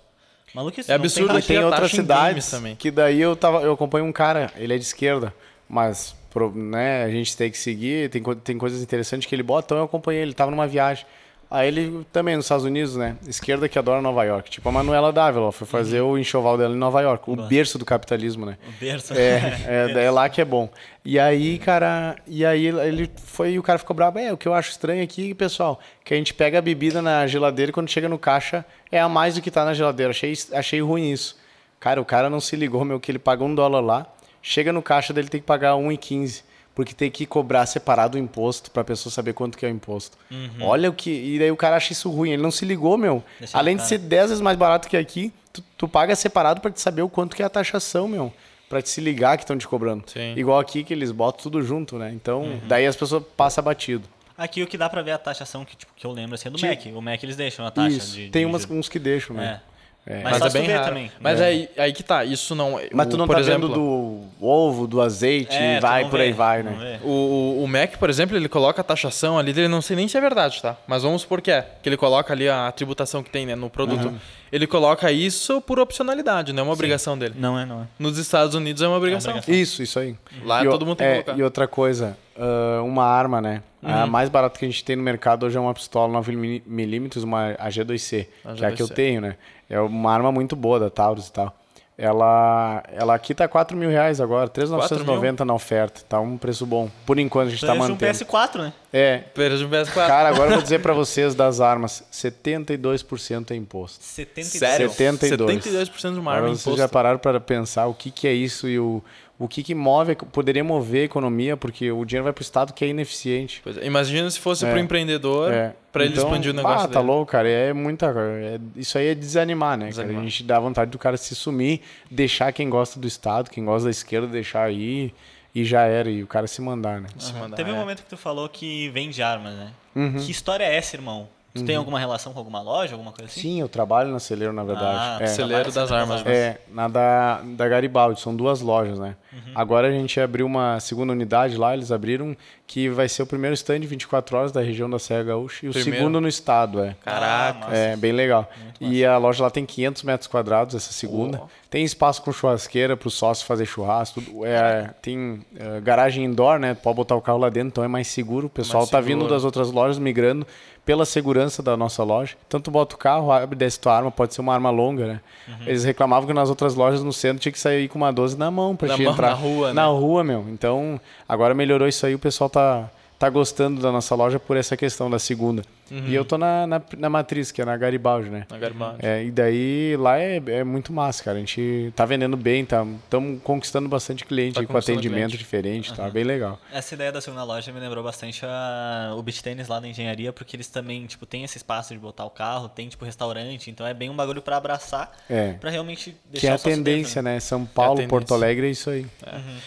Maluco, isso É tem absurdo taxa. E tem a outras cidades também. que daí eu tava, eu acompanho um cara, ele é de esquerda, mas pro- né, a gente tem que seguir, tem, tem coisas interessantes que ele bota, então eu acompanhei, ele tava numa viagem. Aí ele também nos Estados Unidos, né? Esquerda que adora Nova York. Tipo a Manuela Dávila, foi fazer o enxoval dela em Nova York, o berço do capitalismo, né? O berço. É, é, é lá que é bom. E aí, cara, e aí ele foi e o cara ficou bravo. É, o que eu acho estranho aqui, pessoal, que a gente pega a bebida na geladeira e quando chega no caixa é a mais do que tá na geladeira. Achei, achei ruim isso. Cara, o cara não se ligou, meu, que ele paga um dólar lá, chega no caixa dele tem que pagar 1,15. Porque tem que cobrar separado o imposto pra pessoa saber quanto que é o imposto. Olha o que. E daí o cara acha isso ruim. Ele não se ligou, meu. Deixa Além de ser 10 vezes mais barato que aqui, tu, tu paga separado pra te saber o quanto que é a taxação, meu. Pra te se ligar que estão te cobrando. Sim. Igual aqui que eles botam tudo junto, né? Então, Uhum. daí as pessoas passam batido. Aqui o que dá pra ver a taxação que, tipo, que eu lembro assim, é do Tinha- Mac. O Mac eles deixam a taxa Isso. de. Tem de umas, uns que deixam, né? Mas, Mas, só é bem raro. também. Mas aí, aí que tá, isso não... Mas o- tu não por tá exemplo, vendo do ovo, do azeite, É, vai por vê, aí vai, né? O, o, Mac, por exemplo, ele coloca a taxação ali dele, não sei nem se é verdade, tá? Mas vamos supor que é. Que ele coloca ali a tributação que tem né, no produto. Ele coloca isso por opcionalidade, não é uma obrigação dele. Não é, não é. Nos Estados Unidos é uma obrigação. obrigação. Isso, isso aí. Lá E o- todo mundo tem que é, colocar. E outra coisa, ah, uma arma, né? A mais barata que a gente tem no mercado hoje é uma pistola 9mm, uma AG2C, que é a que eu AG2C. tenho, né? É uma arma muito boa da Taurus e tal. Ela, ela aqui tá 4 mil reais agora, 3,990 na oferta. Tá um preço bom. Por enquanto a gente tá Preço de um mantendo. PS4, né? É. Pera de um PS4. Cara, agora eu vou dizer pra vocês das armas, 72% é imposto. 72. Sério? 72. 72% de uma Agora arma vocês imposto. já pararam para pensar o que, que é isso e o, o que, que move, poderia mover a economia, porque o dinheiro vai para o Estado que é ineficiente. Pois é, Imagina se fosse É. pro empreendedor, É. pra ele Então, expandir o negócio Ah, tá dele. louco, cara. É muita. é- isso aí é desanimar, né? cara? Desanimar. A gente dá vontade do cara se sumir, deixar quem gosta do Estado, quem gosta da esquerda, deixar aí e já era. E o cara se mandar, né? Se mandar, Teve um é. momento que tu falou que vende armas, né? Uhum. Que história é essa, irmão? Tu tem alguma relação com alguma loja, alguma coisa assim? Sim, eu trabalho na celeiro, na verdade. Ah, é. Celeiro das armas. É, na da, da Garibaldi, são duas lojas, né? Agora a gente abriu uma segunda unidade lá, eles abriram, que vai ser o primeiro stand de 24 horas da região da Serra Gaúcha e o Primeiro? segundo no estado, é. Caraca. Ah, É, bem legal. E a loja lá tem 500 metros quadrados, essa segunda. Pô. Tem espaço com churrasqueira para o sócio fazer churrasco. Tudo. É, tem é, garagem indoor, né? Pode botar o carro lá dentro, então é mais seguro. O pessoal Mais tá vindo das outras lojas migrando pela segurança da nossa loja. Tu bota o carro, abre, desce tua arma, pode ser uma arma longa, né? Uhum. Eles reclamavam que nas outras lojas no centro tinha que sair com uma 12 na mão para Na te mão, entrar. Na rua, né? Na rua, meu. Então, agora melhorou isso aí, o pessoal tá, tá gostando da nossa loja por essa questão da segunda. Uhum. E eu tô na, na, na matriz, que é na Garibaldi, né? Na Garibaldi. É, e daí lá é, é muito massa, cara. A gente tá vendendo bem, tá, estamos conquistando bastante cliente Tá aí com atendimento cliente. diferente, tá bem legal. Essa ideia da segunda loja me lembrou bastante a, o beat tênis lá da engenharia, porque eles também, tipo, tem esse espaço de botar o carro, tem, tipo, restaurante, então é bem um bagulho pra abraçar, É. pra realmente deixar Que é a sócio dentro, tendência, né? São Paulo, tendência. Porto Alegre é isso aí.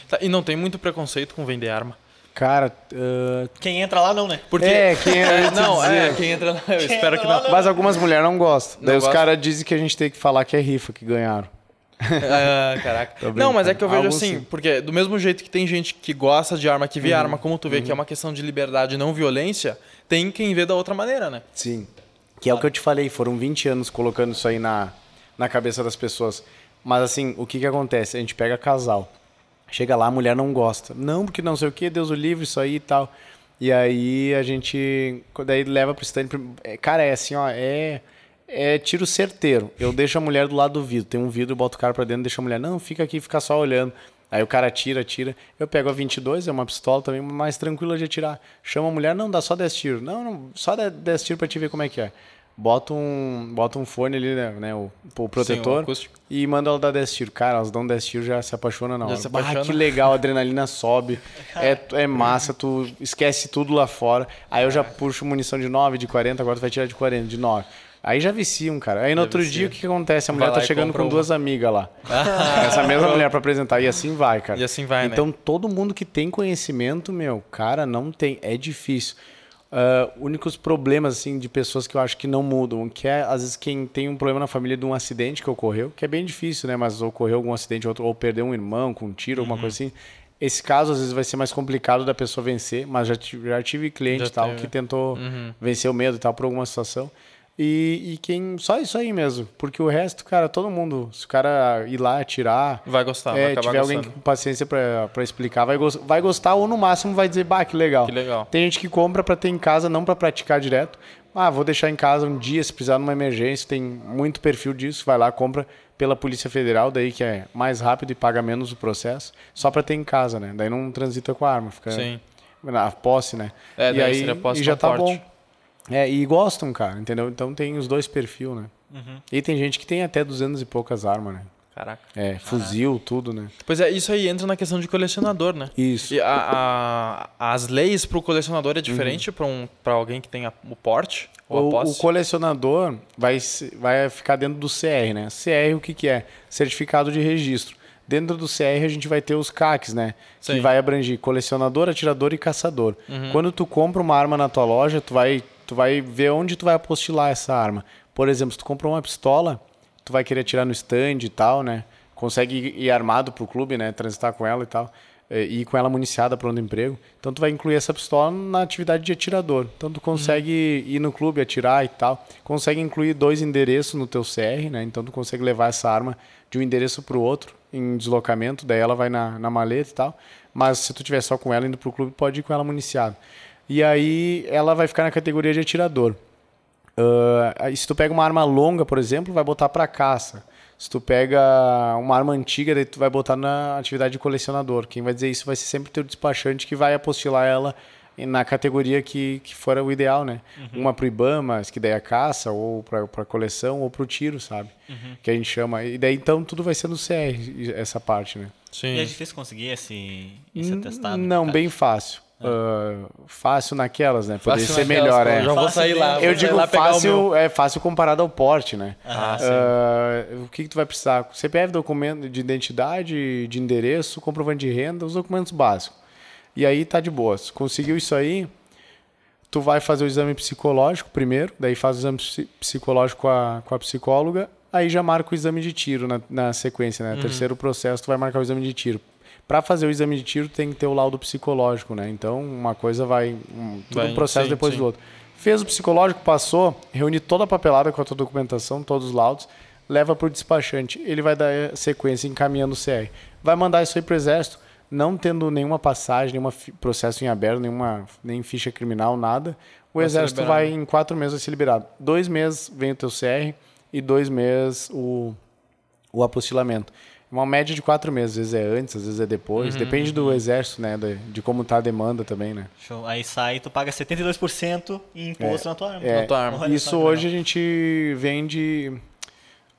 Tá, e não tem muito preconceito com vender arma. Cara, ah, Quem entra lá não, né? Porque... é, quem é, não, é, quem entra lá, eu espero que não. Mas algumas mulheres não gostam. Daí Não os gostam? caras dizem que a gente tem que falar que é rifa que ganharam. Ah, caraca. Não, mas é que eu vejo assim, sim. porque do mesmo jeito que tem gente que gosta de arma, que vê Uhum. arma, como tu vê, que é uma questão de liberdade e não violência, tem quem vê da outra maneira, né? Sim. Que é o que eu te falei, foram 20 anos colocando isso aí na, na cabeça das pessoas. Mas assim, o que que acontece? A gente pega casal. Chega lá, a mulher não gosta. Não, porque não sei o que, Deus o livre, isso aí e tal. E aí a gente. Daí leva pro stand. é, Cara, é assim, ó, é. É tiro certeiro. Eu deixo a mulher do lado do vidro. Tem um vidro, boto o cara pra dentro, deixo a mulher. Não, fica aqui, fica só olhando. Aí o cara tira, tira. Eu pego a 22, é uma pistola também, mais tranquila de atirar. Chama a mulher, não, dá só 10 tiros. Não, não, só 10 10 tiros pra te ver como é que é. Bota um, bota um fone ali, né, né, o, o protetor, acústico. e manda ela dar 10 tiros. Cara, elas dão 10 tiros já se apaixona na Já se apaixona. que legal, a adrenalina sobe. É, é massa, tu esquece tudo lá fora. Aí eu já puxo munição de 9, de 40, agora tu vai tirar de 40, de 9. Aí já viciam, cara. Aí no outro vicia. dia o que, que acontece? A mulher tá chegando com uma. duas amigas lá. Essa mesma mulher pra apresentar. E assim vai, cara. E assim vai, né? Então todo mundo que tem conhecimento, meu, cara, não tem. É difícil. Ah, únicos problemas, assim, de pessoas que eu acho que não mudam, que é, às vezes, quem tem um problema na família de um acidente que ocorreu, que é bem difícil, né? Mas ocorreu algum acidente, outro, ou perdeu um irmão com um tiro, alguma coisa assim. Esse caso, às vezes, vai ser mais complicado da pessoa vencer, mas já tive, já tive cliente Já tal teve. que tentou vencer o medo e tal por alguma situação. E, e quem. Só isso aí mesmo. Porque o resto, cara, todo mundo. Se o cara ir lá atirar. Vai gostar, vai é, acabar tiver alguém gostando. com paciência pra, pra explicar, vai, gos- vai gostar ou no máximo vai dizer, bah, que legal. Que legal. Tem gente que compra pra ter em casa, não pra praticar direto. Ah, vou deixar em casa um dia se precisar numa emergência. Tem muito perfil disso. Vai lá, compra pela Polícia Federal, daí que é mais rápido e paga menos o processo, só pra ter em casa, né? Daí não transita com a arma, fica Sim. na posse, né? É, e daí aí seria posse e já tá porte. bom. É, e gostam, cara, entendeu? Então tem os dois perfis, né? Uhum. E tem gente que tem até 200 e poucas armas, né? Caraca. É, fuzil, tudo, né? Pois é, isso aí entra na questão de colecionador, né? Isso. E a, a- as leis pro colecionador é Uhum. diferente pra um, pra alguém que tem a- o porte ou a O, o posse? colecionador vai, vai ficar dentro do CR, né? CR o que, que é? Certificado de registro. Dentro do CR a gente vai ter os CACs, né? Sim. Que vai abranger colecionador, atirador e caçador. Quando tu compra uma arma na tua loja, tu vai, tu vai ver onde tu vai apostilar essa arma. Por exemplo, se tu comprou uma pistola, tu vai querer atirar no stand e tal, né? Consegue ir armado pro clube, né? Transitar com ela e tal. É, e ir com ela municiada para onde emprego. Então tu vai incluir essa pistola na atividade de atirador. Então tu consegue uhum. ir no clube atirar e tal. Consegue incluir dois endereços no teu CR, né? Então tu consegue levar essa arma de um endereço para o outro em deslocamento, daí ela vai na, na maleta e tal. Mas se tu tiver só com ela indo pro clube, pode ir com ela municiada. E aí ela vai ficar na categoria de atirador. Uh, se tu pega uma arma longa, por exemplo, vai botar para caça. Se tu pega uma arma antiga, daí tu vai botar na atividade de colecionador. Quem vai dizer isso vai ser sempre o teu despachante que vai apostilar ela na categoria que, que for o ideal, né? Uhum. Uma pro Ibama, que daí é caça, ou para coleção, ou pro tiro, sabe? Uhum. Que a gente chama. E daí então tudo vai ser no CR, essa parte, né? Sim. E é difícil conseguir esse, esse atestado? Não, bem fácil. Uh, fácil naquelas, né? Poderia ser melhor, é. Já vou sair lá. Eu digo lá fácil, é fácil comparado ao porte, né? Ah, uh, o que, que tu vai precisar? CPF, documento de identidade, de endereço, comprovante de renda, os documentos básicos. E aí tá de boas. Conseguiu isso aí, tu vai fazer o exame psicológico primeiro, daí faz o exame psicológico com a, com a psicóloga, aí já marca o exame de tiro na, na sequência, né? Uhum. Terceiro processo, tu vai marcar o exame de tiro para fazer o exame de tiro tem que ter o laudo psicológico, né? Então uma coisa vai um, tudo vai, um processo sim, depois sim. do outro. Fez o psicológico, passou, reúne toda a papelada com a tua documentação, todos os laudos, leva para o despachante. Ele vai dar sequência encaminhando o CR. Vai mandar isso aí para o exército, não tendo nenhuma passagem, nenhum processo em aberto, nenhuma nem ficha criminal, nada. O vai exército vai em quatro meses vai ser liberado. Dois meses vem o teu CR e dois meses o, o apostilamento uma média de quatro meses. Às vezes é antes, às vezes é depois. Uhum, Depende do uhum. exército, né? De, de, como tá a demanda também, né? Show. Aí sai, tu paga 72% em imposto é, na tua arma. É, na tua arma. Isso hoje a gente vende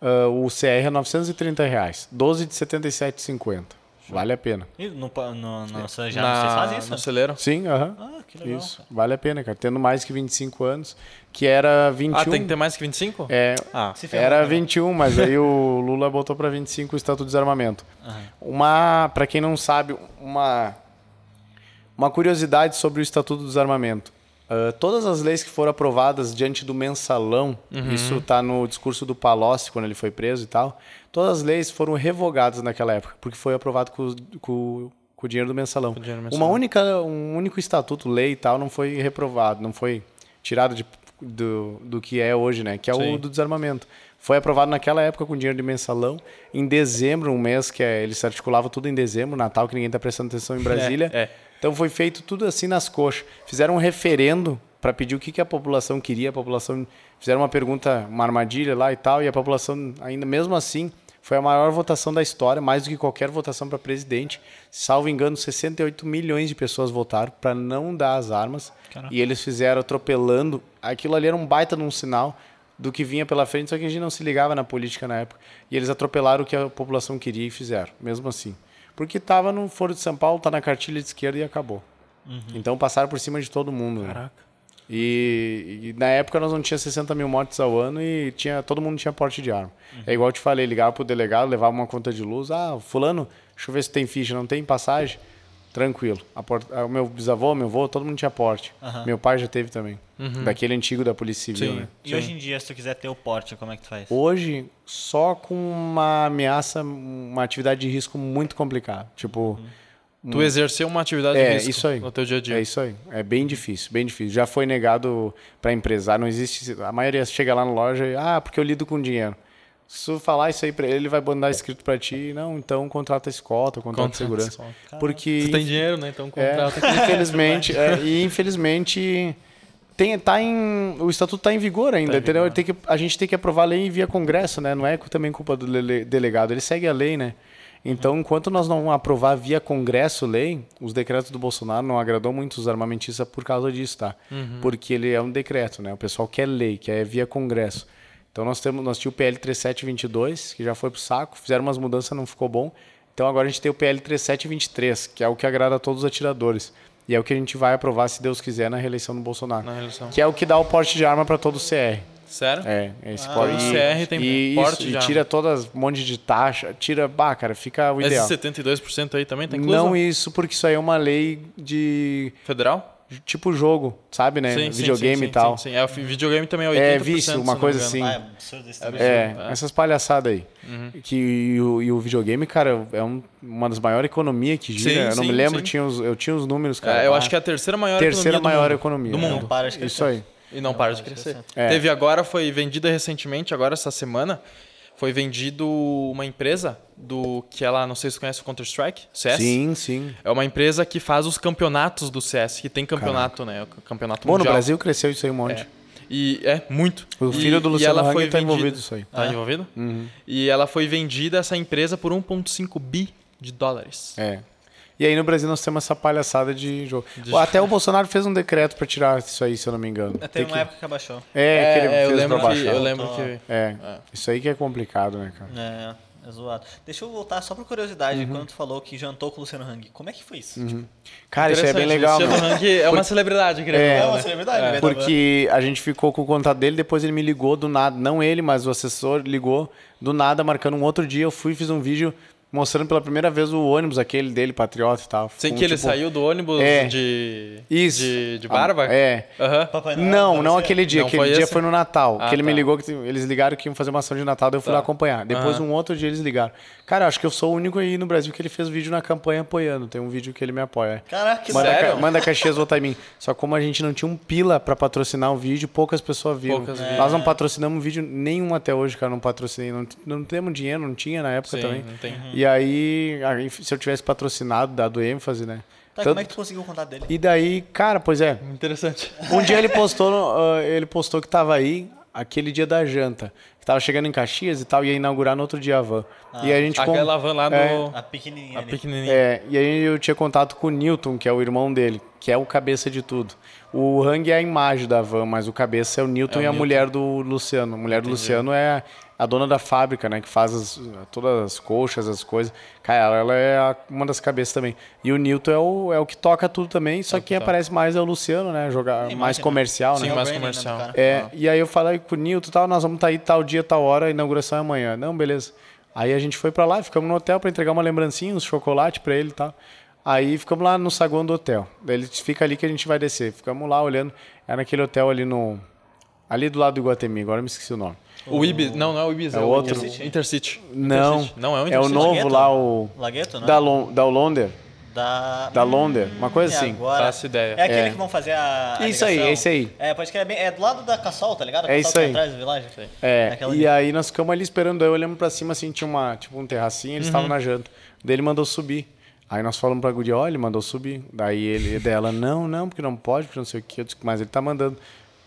uh, o CR a 930 reais. 12 de 77,50. Vale a pena. E no, no, no, já na, vocês fazem isso? No celeiro? Sim, aham. Uh -huh. Ah, que legal. Isso, vale a pena, cara. Tendo mais que 25 anos que era 21. Ah, tem que ter mais que 25? É, ah, era 21, mas aí o Lula botou para 25 o Estatuto de Desarmamento. Uhum. Uma, para quem não sabe, uma uma curiosidade sobre o Estatuto do Desarmamento. Uh, todas as leis que foram aprovadas diante do mensalão, uhum. isso está no discurso do Palocci quando ele foi preso e tal, todas as leis foram revogadas naquela época, porque foi aprovado com, com, com o dinheiro do mensalão. Dinheiro mensalão. Uma única, um único estatuto, lei e tal, não foi reprovado, não foi tirado de do, do que é hoje, né? Que é Sim. o do desarmamento. Foi aprovado naquela época com dinheiro de mensalão. Em dezembro, um mês que é, eles articulavam tudo em dezembro, Natal, que ninguém está prestando atenção em Brasília. É, é. Então foi feito tudo assim nas coxas. Fizeram um referendo para pedir o que, que a população queria. A população fizeram uma pergunta, uma armadilha lá e tal, e a população ainda mesmo assim foi a maior votação da história, mais do que qualquer votação para presidente. Salvo engano, 68 milhões de pessoas votaram para não dar as armas. Caraca. E eles fizeram atropelando. Aquilo ali era um baita num sinal do que vinha pela frente, só que a gente não se ligava na política na época. E eles atropelaram o que a população queria e fizeram, mesmo assim. Porque estava no Foro de São Paulo, está na cartilha de esquerda e acabou. Uhum. Então passaram por cima de todo mundo. Né? Caraca. Né? E, e, na época nós não tinha 60 mil mortes ao ano e tinha, todo mundo tinha porte de arma. Uhum. É igual eu te falei, ligava pro delegado, levava uma conta de luz. Ah, fulano, deixa eu ver se tem ficha, não tem passagem? Tranquilo. Porta, o meu bisavô, meu avô, todo mundo tinha porte. Uhum. Meu pai já teve também. Uhum. Daquele antigo da Polícia Civil, Sim. né? E Sim. hoje em dia, se tu quiser ter o porte, como é que tu faz? Hoje, só com uma ameaça, uma atividade de risco muito complicada. Tipo... Uhum Tu exercer uma atividade é, de risco isso aí. no teu dia a dia. É isso aí. É bem difícil, bem difícil. Já foi negado para empresário, não existe. A maioria chega lá na loja e, ah, porque eu lido com dinheiro. Se tu falar isso aí para ele, ele vai mandar escrito para ti, não, então contrata escolta, contrata segurança. Escolta. Porque tu tem dinheiro, né? Então é, contrata. É, infelizmente, é, e infelizmente tem, tá em, o estatuto está em vigor ainda, tá entendeu? Tem que, a gente tem que aprovar a lei via Congresso, né? Não é também culpa do delegado, ele segue a lei, né? Então, enquanto nós não aprovar via Congresso lei, os decretos do Bolsonaro não agradou muito os armamentistas por causa disso, tá? Uhum. Porque ele é um decreto, né? O pessoal quer lei, quer via Congresso. Então nós temos, nós tínhamos o PL 3722, que já foi pro saco, fizeram umas mudanças, não ficou bom. Então agora a gente tem o PL 3723, que é o que agrada a todos os atiradores. E é o que a gente vai aprovar, se Deus quiser, na reeleição do Bolsonaro. Reeleição. Que é o que dá o porte de arma para todo o CR. Sério? É, esse ah, pode. O CR tem e, porte isso, e tira todas um monte de taxa, tira, bah, cara, fica o ideal. Esse 72% aí também tem incluso? Não isso, porque isso aí é uma lei de federal? Tipo jogo, sabe, né? Sim, sim, Videogame sim, e tal. Sim, sim. É, videogame também é 80%. É vício, uma não coisa assim. Ah, é absurdo. É, absurdo, é. essas palhaçadas aí. Que, e, o, e o videogame, cara, é um- uma das maiores economias que gira. Sim, eu não sim, me lembro, sim. tinha os, eu tinha os números, cara. É, eu Ah, acho que é a terceira maior terceira economia do maior mundo. economia. Do É. mundo. Não para de crescer. Isso aí. E não, para de crescer. É. Teve agora, foi vendida recentemente, agora essa semana, foi vendido uma empresa do que ela, não sei se você conhece o Counter-Strike, CS. Sim, sim. É uma empresa que faz os campeonatos do CS, que tem campeonato, né? O campeonato Bom, no mundial. Brasil cresceu isso aí um monte. É. E é muito. O E- filho do e Luciano ela Hang tá vendida- envolvido nisso aí. Tá É. envolvido? Uhum. E ela foi vendida essa empresa por 1.5 bi de dólares. É. E aí no Brasil nós temos essa palhaçada de jogo. De- Até o Bolsonaro fez um decreto pra tirar isso aí, se eu não me engano. É, Tem uma que- época que abaixou. É, que ele eu fez lembro pra que baixar. eu lembro que É. Isso aí que é complicado, né, cara? É, é zoado. Deixa eu voltar só por curiosidade, quando tu falou que jantou com o Luciano Hang. Como é que foi isso? Cara, isso aí é bem legal, Luciano meu. Hang é uma celebridade, querendo É. É não, uma né? celebridade, É. né? Porque a gente ficou com o contato dele, depois ele me ligou do nada. Não ele, mas o assessor ligou do nada, marcando um outro dia. Eu fui e fiz um vídeo mostrando pela primeira vez o ônibus, aquele dele, Patriota e tal. Sem que ele tipo, saiu do ônibus É. de, Isso. de, de barba? É. Aham. Papai Noel, Não, não você? aquele dia. Não aquele foi dia esse? foi no Natal. Ah, que ele me tá. ligou que eles ligaram que iam fazer uma ação de Natal, daí eu fui Tá. lá acompanhar. Depois, Aham. um outro dia, eles ligaram. Cara, acho que eu sou o único aí no Brasil que ele fez vídeo na campanha apoiando. Tem um vídeo que ele me apoia. Caraca, que Manda, sério? ca manda Caxias votar em mim. Só como a gente não tinha um pila pra patrocinar o vídeo, poucas pessoas viram. Poucas viram. Nós não É. patrocinamos vídeo nenhum até hoje, cara. Não patrocinei. Não, não temos dinheiro, não tinha na época Sim, também. não tem. E aí, aí, se eu tivesse patrocinado, dado ênfase, né? Tá, Tanto- como é que tu conseguiu o contato dele? E daí, cara, pois é. Interessante. Um dia ele postou, ah, ele postou que tava aí aquele dia da janta. Que tava chegando em Caxias e tal, ia inaugurar no outro dia a van. e aí a gente com- Aquela van lá no... É. A pequenininha A pequenininha. É, e aí eu tinha contato com o Newton, que é o irmão dele, que é o cabeça de tudo. O Hang é a imagem da van, mas o cabeça é o Newton É o e a Newton. mulher do Luciano. A mulher do Luciano é a dona da fábrica, né? Que faz as- todas as coxas, as coisas. Cara, ela é a- uma das cabeças também. E o Newton é o, é o que toca tudo também, só É que que quem toca. aparece mais é o Luciano, né? Jogar mais imagem, né? comercial, Sim, né? É o mais comercial. É, Ah. e aí eu falei com o Nilton e tal, nós vamos estar aí tal dia, tal hora, a inauguração é amanhã. Não, beleza. Aí a gente foi pra lá, ficamos no hotel pra entregar uma lembrancinha, uns chocolate pra ele e tal. Aí ficamos lá no saguão do hotel. Daí ele fica ali que a gente vai descer. Ficamos lá olhando. Era naquele hotel ali no. Ali do lado do Iguatemi, agora eu me esqueci o nome. O Ibis... Não, não é o Ibis, é, É o outro. Intercity. Intercity. Não. Intercity. Não, é o É o Intercity. novo Lagueto? lá, o. Lagueto, né? Da, Lon, da Londer. Da... Da Londer, uma coisa E assim. agora? Faço ideia. É aquele É. que vão fazer a. a Isso aí, é isso aí. É, pode que é bem. É do lado da Cassol, tá ligado? A É Cassol isso que aí. atrás da vilagem. É, Aquela e ali. aí nós ficamos ali esperando, daí olhamos pra cima assim, tinha uma, tipo um terracinho, eles estavam na janta. Daí ele mandou subir. Aí nós falamos pra guria, olha, ele mandou subir. Daí ele dela, não, não, porque não pode, porque não sei o que. Eu disse, mas ele tá mandando.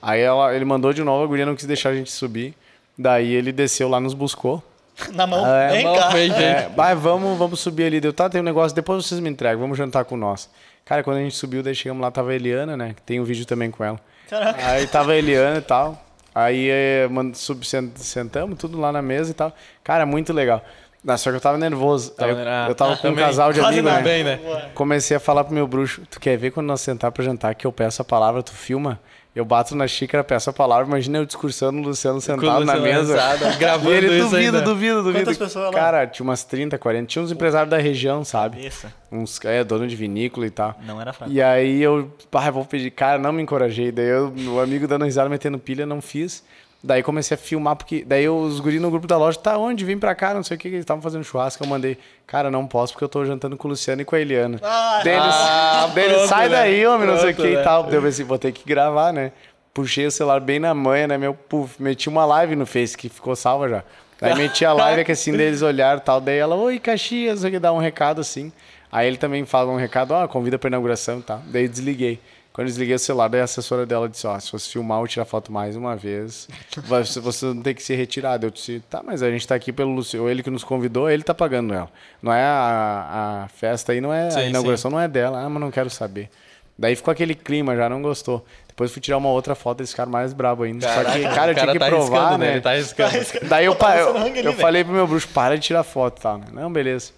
Aí ela, ele mandou de novo, a guria não quis deixar a gente subir. Daí ele desceu lá, nos buscou. Na mão. É, Vem mão, cá. vem. É, vai, vamos, vamos subir ali. Deu, tá, tem um negócio, depois vocês me entregam, vamos jantar com nós. Cara, quando a gente subiu, daí chegamos lá, tava a Eliana, né? que Tem um vídeo também com ela. Caraca. Aí tava a Eliana e tal. Aí é, mand- sub, sent- sentamos tudo lá na mesa e tal. Cara, muito legal. Não, só que eu tava nervoso. Tava eu, ah, eu tava com um também. casal de amigos, né? bem, né? Comecei a falar pro meu bruxo, tu quer ver quando nós sentar pra jantar que eu peço a palavra, tu filma? Eu bato na xícara, peço a palavra, imagina eu discursando o Luciano sentado na mesa. sentado, gravando e ele isso duvido, ainda. duvido, duvido. Quantas pessoas lá? Cara, tinha umas 30, 40. Tinha uns empresários da região, sabe? Cabeça. Uns, é, dono de vinícola e tal. Não era fraco. E aí eu, ah, vou pedir, cara, não me encorajei. Daí eu, o amigo dando risada, metendo pilha, não fiz. Daí comecei a filmar, porque daí os guris no grupo da loja, tá onde? Vim pra cá, não sei o que, que eles estavam fazendo churrasco. Eu mandei, cara, não posso porque eu tô jantando com o Luciano e com a Eliana. Ah, Deles, Ah, deles pronto, sai né? daí, homem, não sei o Pronto, que né? e tal. Daí eu pensei, vou ter que gravar, né? Puxei o celular bem na manha, né? Meu, puf, meti uma live no Face que ficou salva já. Daí meti a live que assim, daí eles olharam e tal. Daí ela, oi, Caxias, não sei o que, dá um recado assim. Aí ele também fala um recado, ó, convida pra inauguração e tal. Daí eu desliguei. Quando eu desliguei o celular, daí a assessora dela disse, ó, se você filmar ou tirar foto mais uma vez, você você não tem que ser retirado. Eu disse, tá, mas a gente tá aqui pelo Luciano, ele que nos convidou, ele tá pagando ela. Não é a, a festa aí, não é, Sim, a inauguração não é dela. Ah, mas não quero saber. Daí ficou aquele clima, já não gostou. Depois fui tirar uma outra foto, eles ficaram mais brabo ainda. Só que, cara, eu tinha que tá provar, arriscando, né? Ele tá arriscando. Daí eu, tá pa- eu, Luciano Hang ali, eu velho. falei pro meu bruxo, para de tirar foto e tal, né? Não, beleza.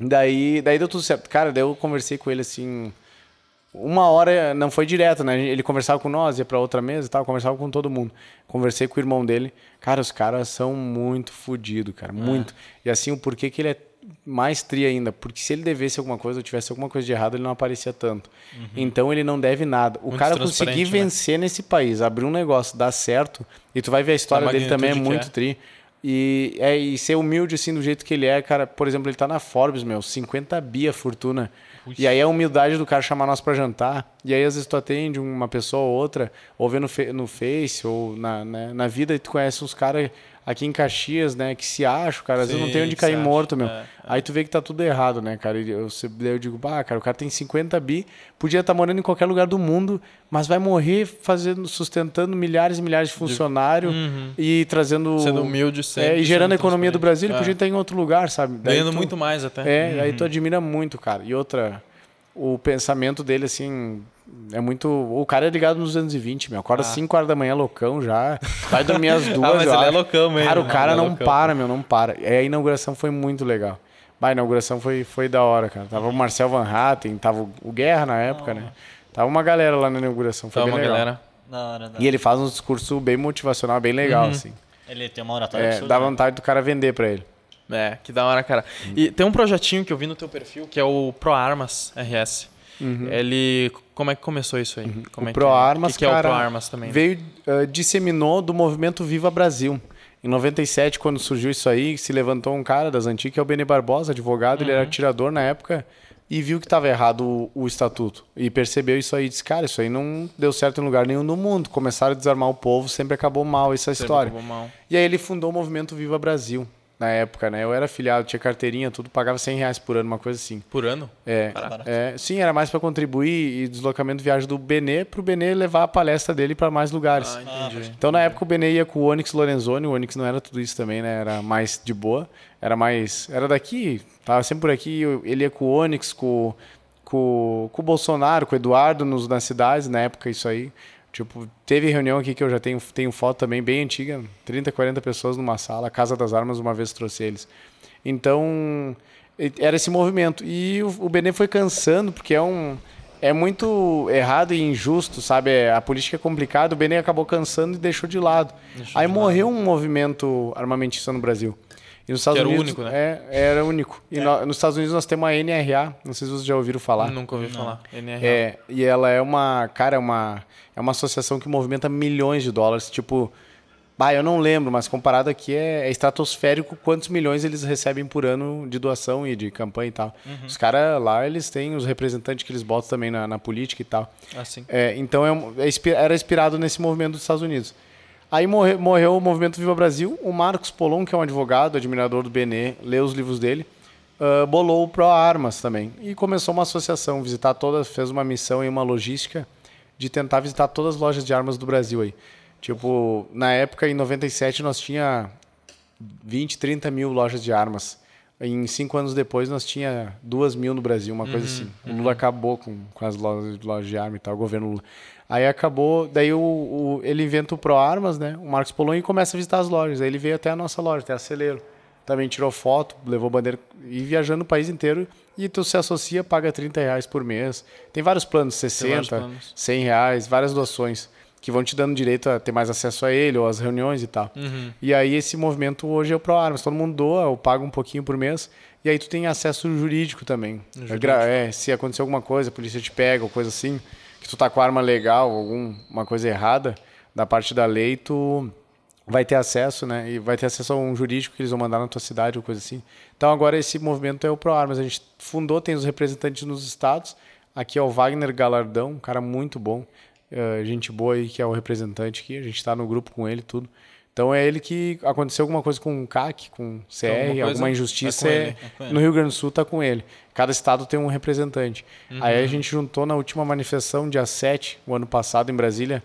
Daí, daí deu tudo certo. Cara, daí eu conversei com ele assim. Uma hora não foi direto, né? Ele conversava com nós, ia pra outra mesa e tal, conversava com todo mundo. Conversei com o irmão dele. Cara, os caras são muito fodidos, cara, muito. E assim, o porquê que ele é mais tri ainda, porque se ele devesse alguma coisa ou tivesse alguma coisa de errado, ele não aparecia tanto. Então ele não deve nada. O Muito cara conseguir né? vencer nesse país, abrir um negócio, dar certo, e tu vai ver a história dele também é muito é. tri. E, é, e ser humilde assim do jeito que ele é, cara. Por exemplo, ele tá na Forbes, meu, 50 bi a fortuna. E aí a humildade do cara chamar nós pra jantar. E aí às vezes tu atende uma pessoa ou outra, ou vê no, no Face, ou na, né, na vida, e tu conhece uns caras aqui em Caxias, né, que se acham, cara. Às vezes não tem onde cair se morto, meu. é, Aí tu vê que tá tudo errado, né, cara? E eu, daí eu digo, bah, cara, o cara tem 50 bi, podia estar morando em qualquer lugar do mundo, mas vai morrer fazendo, sustentando milhares e milhares de funcionários e trazendo. Uhum. Sendo humilde sempre, É, e gerando a economia do Brasil, ele transparente. podia estar em outro lugar, sabe? Daí Ganhando tu- muito mais até. É, aí tu admira muito, cara. E outra, o pensamento dele, assim, é muito. O cara é ligado nos 220, meu. Acorda às 5 horas da manhã, loucão já. Vai dormir às duas. Ah, mas ele é acho. loucão mesmo, Cara, o né? cara Ele é não para, meu, não para. E a inauguração foi muito legal. Bah, a inauguração foi, foi da hora, cara. Tava o Marcel Van Hatten, tava o- Guerra na época, né? Tava uma galera lá na inauguração. Foi Tá bem uma legal. galera. Da hora, da E ele faz um discurso bem motivacional, bem legal, Uhum. assim. Ele tem uma oratória É, absurda. dá né? vontade do cara vender pra ele. É, que da hora, cara. E tem um projetinho que eu vi no teu perfil, que é o Pro Armas RS. Ele. Como é que começou isso aí? Como o é Pro que, Armas, que, que é o cara, Pro Armas também? né? veio, eh, disseminou do movimento Viva Brasil. Em 97, quando surgiu isso aí, se levantou um cara das antigas, que é o Beni Barbosa, advogado, ele Uhum. era atirador na época, e viu que estava errado o, o estatuto. E percebeu isso aí e disse, cara, isso aí não deu certo em lugar nenhum no mundo. Começaram a desarmar o povo, sempre acabou mal essa Sempre história. mal. E aí ele fundou o movimento Viva Brasil, na época, né? Eu era afiliado, tinha carteirinha, tudo, pagava 100 reais por ano, uma coisa assim. Por ano? É, é, sim, era mais para contribuir e deslocamento de viagem do Benê para o Benê levar a palestra dele para mais lugares. Ah, entendi. Então, na época, o Benê ia com o Onyx Lorenzoni. O Onyx não era tudo isso também, né? Era mais de boa. Era mais... Era daqui, tava sempre por aqui. Ele ia com o Onyx, com, com, com o Bolsonaro, com o Eduardo nos, nas cidades, na época, isso aí. Tipo, teve reunião aqui que eu já tenho, tenho foto também, bem antiga. 30, 40 pessoas numa sala. Casa das Armas, uma vez trouxe eles. Então, era esse movimento. E o, o Benê foi cansando, porque é um... É muito errado e injusto, sabe? É- A política é complicada. O Benê acabou cansando e deixou de lado. Aí morreu um movimento armamentista no Brasil. E nos Estados era o Unidos, único, né? É, era único. E no- nos Estados Unidos nós temos a NRA. Não sei se vocês já ouviram falar. Nunca ouvi falar. NRA. É, e ela é uma, cara, é uma, é uma associação que movimenta milhões de dólares, tipo, bah, eu não lembro, mas comparado aqui é, é estratosférico quantos milhões eles recebem por ano de doação e de campanha e tal. Os caras lá, eles têm os representantes que eles botam também na, na política e tal. Assim. É, então é é era inspirado nesse movimento dos Estados Unidos. Aí morre- morreu o movimento Viva Brasil. O Marcos Polon, que é um advogado, admirador do Benê, leu os livros dele, ah, bolou o Pro Armas também. E começou uma associação, visitar todas, fez uma missão e uma logística de tentar visitar todas as lojas de armas do Brasil aí. Tipo, na época, em 97, nós tinha 20, 30 mil lojas de armas. Em cinco anos depois, nós tinha duas mil no Brasil, uma coisa assim. O Lula acabou com, com as lojas, lojas de arma e tal, o governo Lula. Aí acabou, daí o, o- ele inventa o Pro Armas, né? O Marcos Polon e começa a visitar as lojas. Aí ele veio até a nossa loja, até a Celeiro. Também tirou foto, levou bandeira e viajando o país inteiro. E tu se associa, paga 30 reais por mês. Tem vários planos, 60, vários planos. 100 reais, várias doações que vão te dando direito a ter mais acesso a ele ou às reuniões e tal. E aí esse movimento hoje é o Pro Armas. Todo mundo doa ou paga um pouquinho por mês. E aí tu tem acesso jurídico também. É gra- É, se acontecer alguma coisa, a polícia te pega ou coisa assim, que tu tá com arma legal, alguma coisa errada da parte da lei, tu vai ter acesso, né? E vai ter acesso a um jurídico que eles vão mandar na tua cidade ou coisa assim. Então agora esse movimento é o Pro Armas. A gente fundou, tem os representantes nos estados. Aqui é o Wagner Galardão, um cara muito bom. eh, gente boa aí, que é o representante aqui. A gente está no grupo com ele tudo. Então é ele que aconteceu alguma coisa com o CAC, com o CR, Alguma alguma é injustiça. é-. É no Rio Grande do Sul tá com ele. Cada estado tem um representante. Uhum. Aí a gente juntou na última manifestação, dia 7, o ano passado, em Brasília.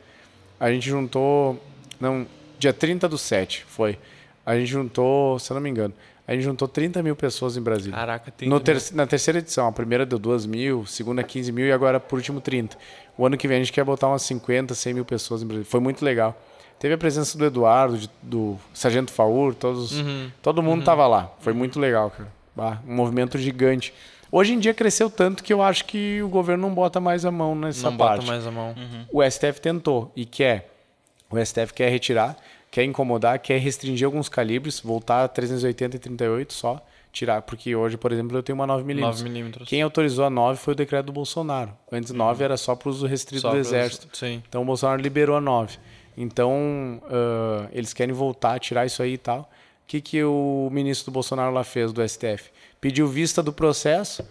A gente juntou. Não, dia 30 do 7 foi. A gente juntou, se eu não me engano, a gente juntou 30 mil pessoas em Brasília. Caraca, 30 No mil. ter- na terceira edição, a primeira deu 2 mil, segunda 15 mil e agora por último 30. O ano que vem a gente quer botar umas 50, 100 mil pessoas em Brasília. Foi muito legal. Teve a presença do Eduardo, de- do Sargento Faur, todos, Uhum. todo mundo tava lá. Foi muito legal, cara. Um movimento gigante. Hoje em dia cresceu tanto que eu acho que o governo não bota mais a mão nessa Não parte. bota mais a mão. O STF tentou e quer. O STF quer retirar, quer incomodar, quer restringir alguns calibres, voltar a 380 e 38 só, tirar. Porque hoje, por exemplo, eu tenho uma 9mm. 9 milímetros. Quem autorizou a 9 foi o decreto do Bolsonaro. Antes 9 era só para uso restrito Só do pros- Exército. Sim. Então o Bolsonaro liberou a 9. Então ah, eles querem voltar, tirar isso aí e tal. O que, que o ministro do Bolsonaro lá fez, do STF? Pediu vista do processo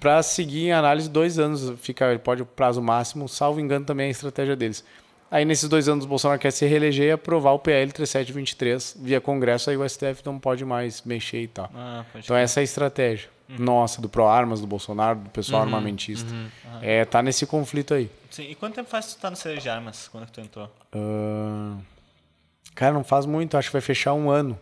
para seguir em análise dois anos. Fica, ele pode o prazo máximo, salvo engano também é a estratégia deles. Aí nesses dois anos o Bolsonaro quer se reeleger e aprovar o PL 3723 via Congresso, aí o STF não pode mais mexer e tal. Ah, Então essa é a estratégia. Nossa, do ProArmas, do Bolsonaro, do pessoal armamentista. É, tá nesse conflito aí. Sim. E quanto tempo faz que tu tá no CL de armas? Quando que tu entrou? Ah, cara, não faz muito, acho que vai fechar um ano.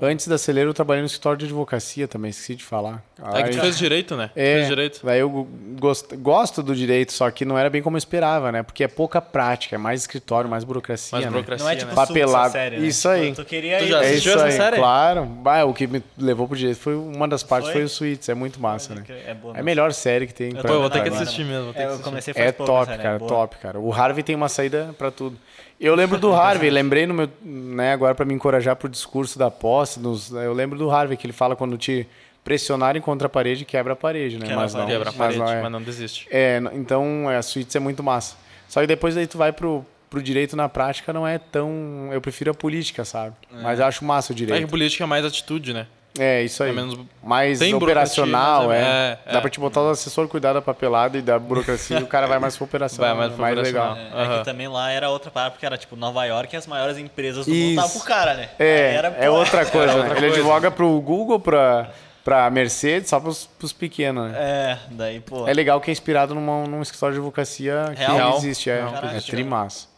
Um... Antes da Celeiro eu trabalhei no escritório de advocacia também, esqueci de falar. É que Aí- tu fez direito, né? é, Fez direito. Daí eu gosto, gosto do direito, só que não era bem como eu esperava, né? Porque é pouca prática, é mais escritório, mais burocracia. Mais né? burocracia, Não é tipo né? Papelado. Suits, a série, né? Isso Tipo, aí. Tu queria Tu já É isso essa aí, série? claro. Bah, o que me levou pro direito foi uma das partes Foi? foi, o Suítes, é muito massa, né? É boa. É a melhor série que tem. Eu eu vou ter que agora, assistir né? mesmo. Vou ter É, que eu assistir. É top, série, cara, boa. top, cara. O Harvey tem uma saída pra tudo. Eu lembro do Harvey, lembrei no meu, né, agora pra me encorajar pro discurso da posse, nos, eu lembro do Harvey que ele fala quando te pressionarem contra a parede, quebra a parede, né? Quebra mas não. Quebra a mas parede, não é. mas não desiste. É, então é, a suíte é muito massa. Só que depois aí tu vai pro, pro direito na prática, não é tão. Eu prefiro a política, sabe? Mas eu acho massa o É que direito. política é mais atitude, né? É, isso aí. É menos- mais Tem operacional, é. é- Dá é. pra te botar o assessor cuidar da papelada e da burocracia e o cara vai mais pro operacional. Vai mais pro mais operacional. legal. É, é Aham. que também lá era outra parada, porque era tipo Nova York e as maiores empresas do mundo Isso. estavam pro cara, né? É, era, é pô, outra coisa, né? outra Ele coisa. advoga pro Google, pra, pra Mercedes, só pros, pros pequenos, né? É, daí, pô. É legal que é inspirado numa, num escritório de advocacia que Real? existe, é, é trimassa.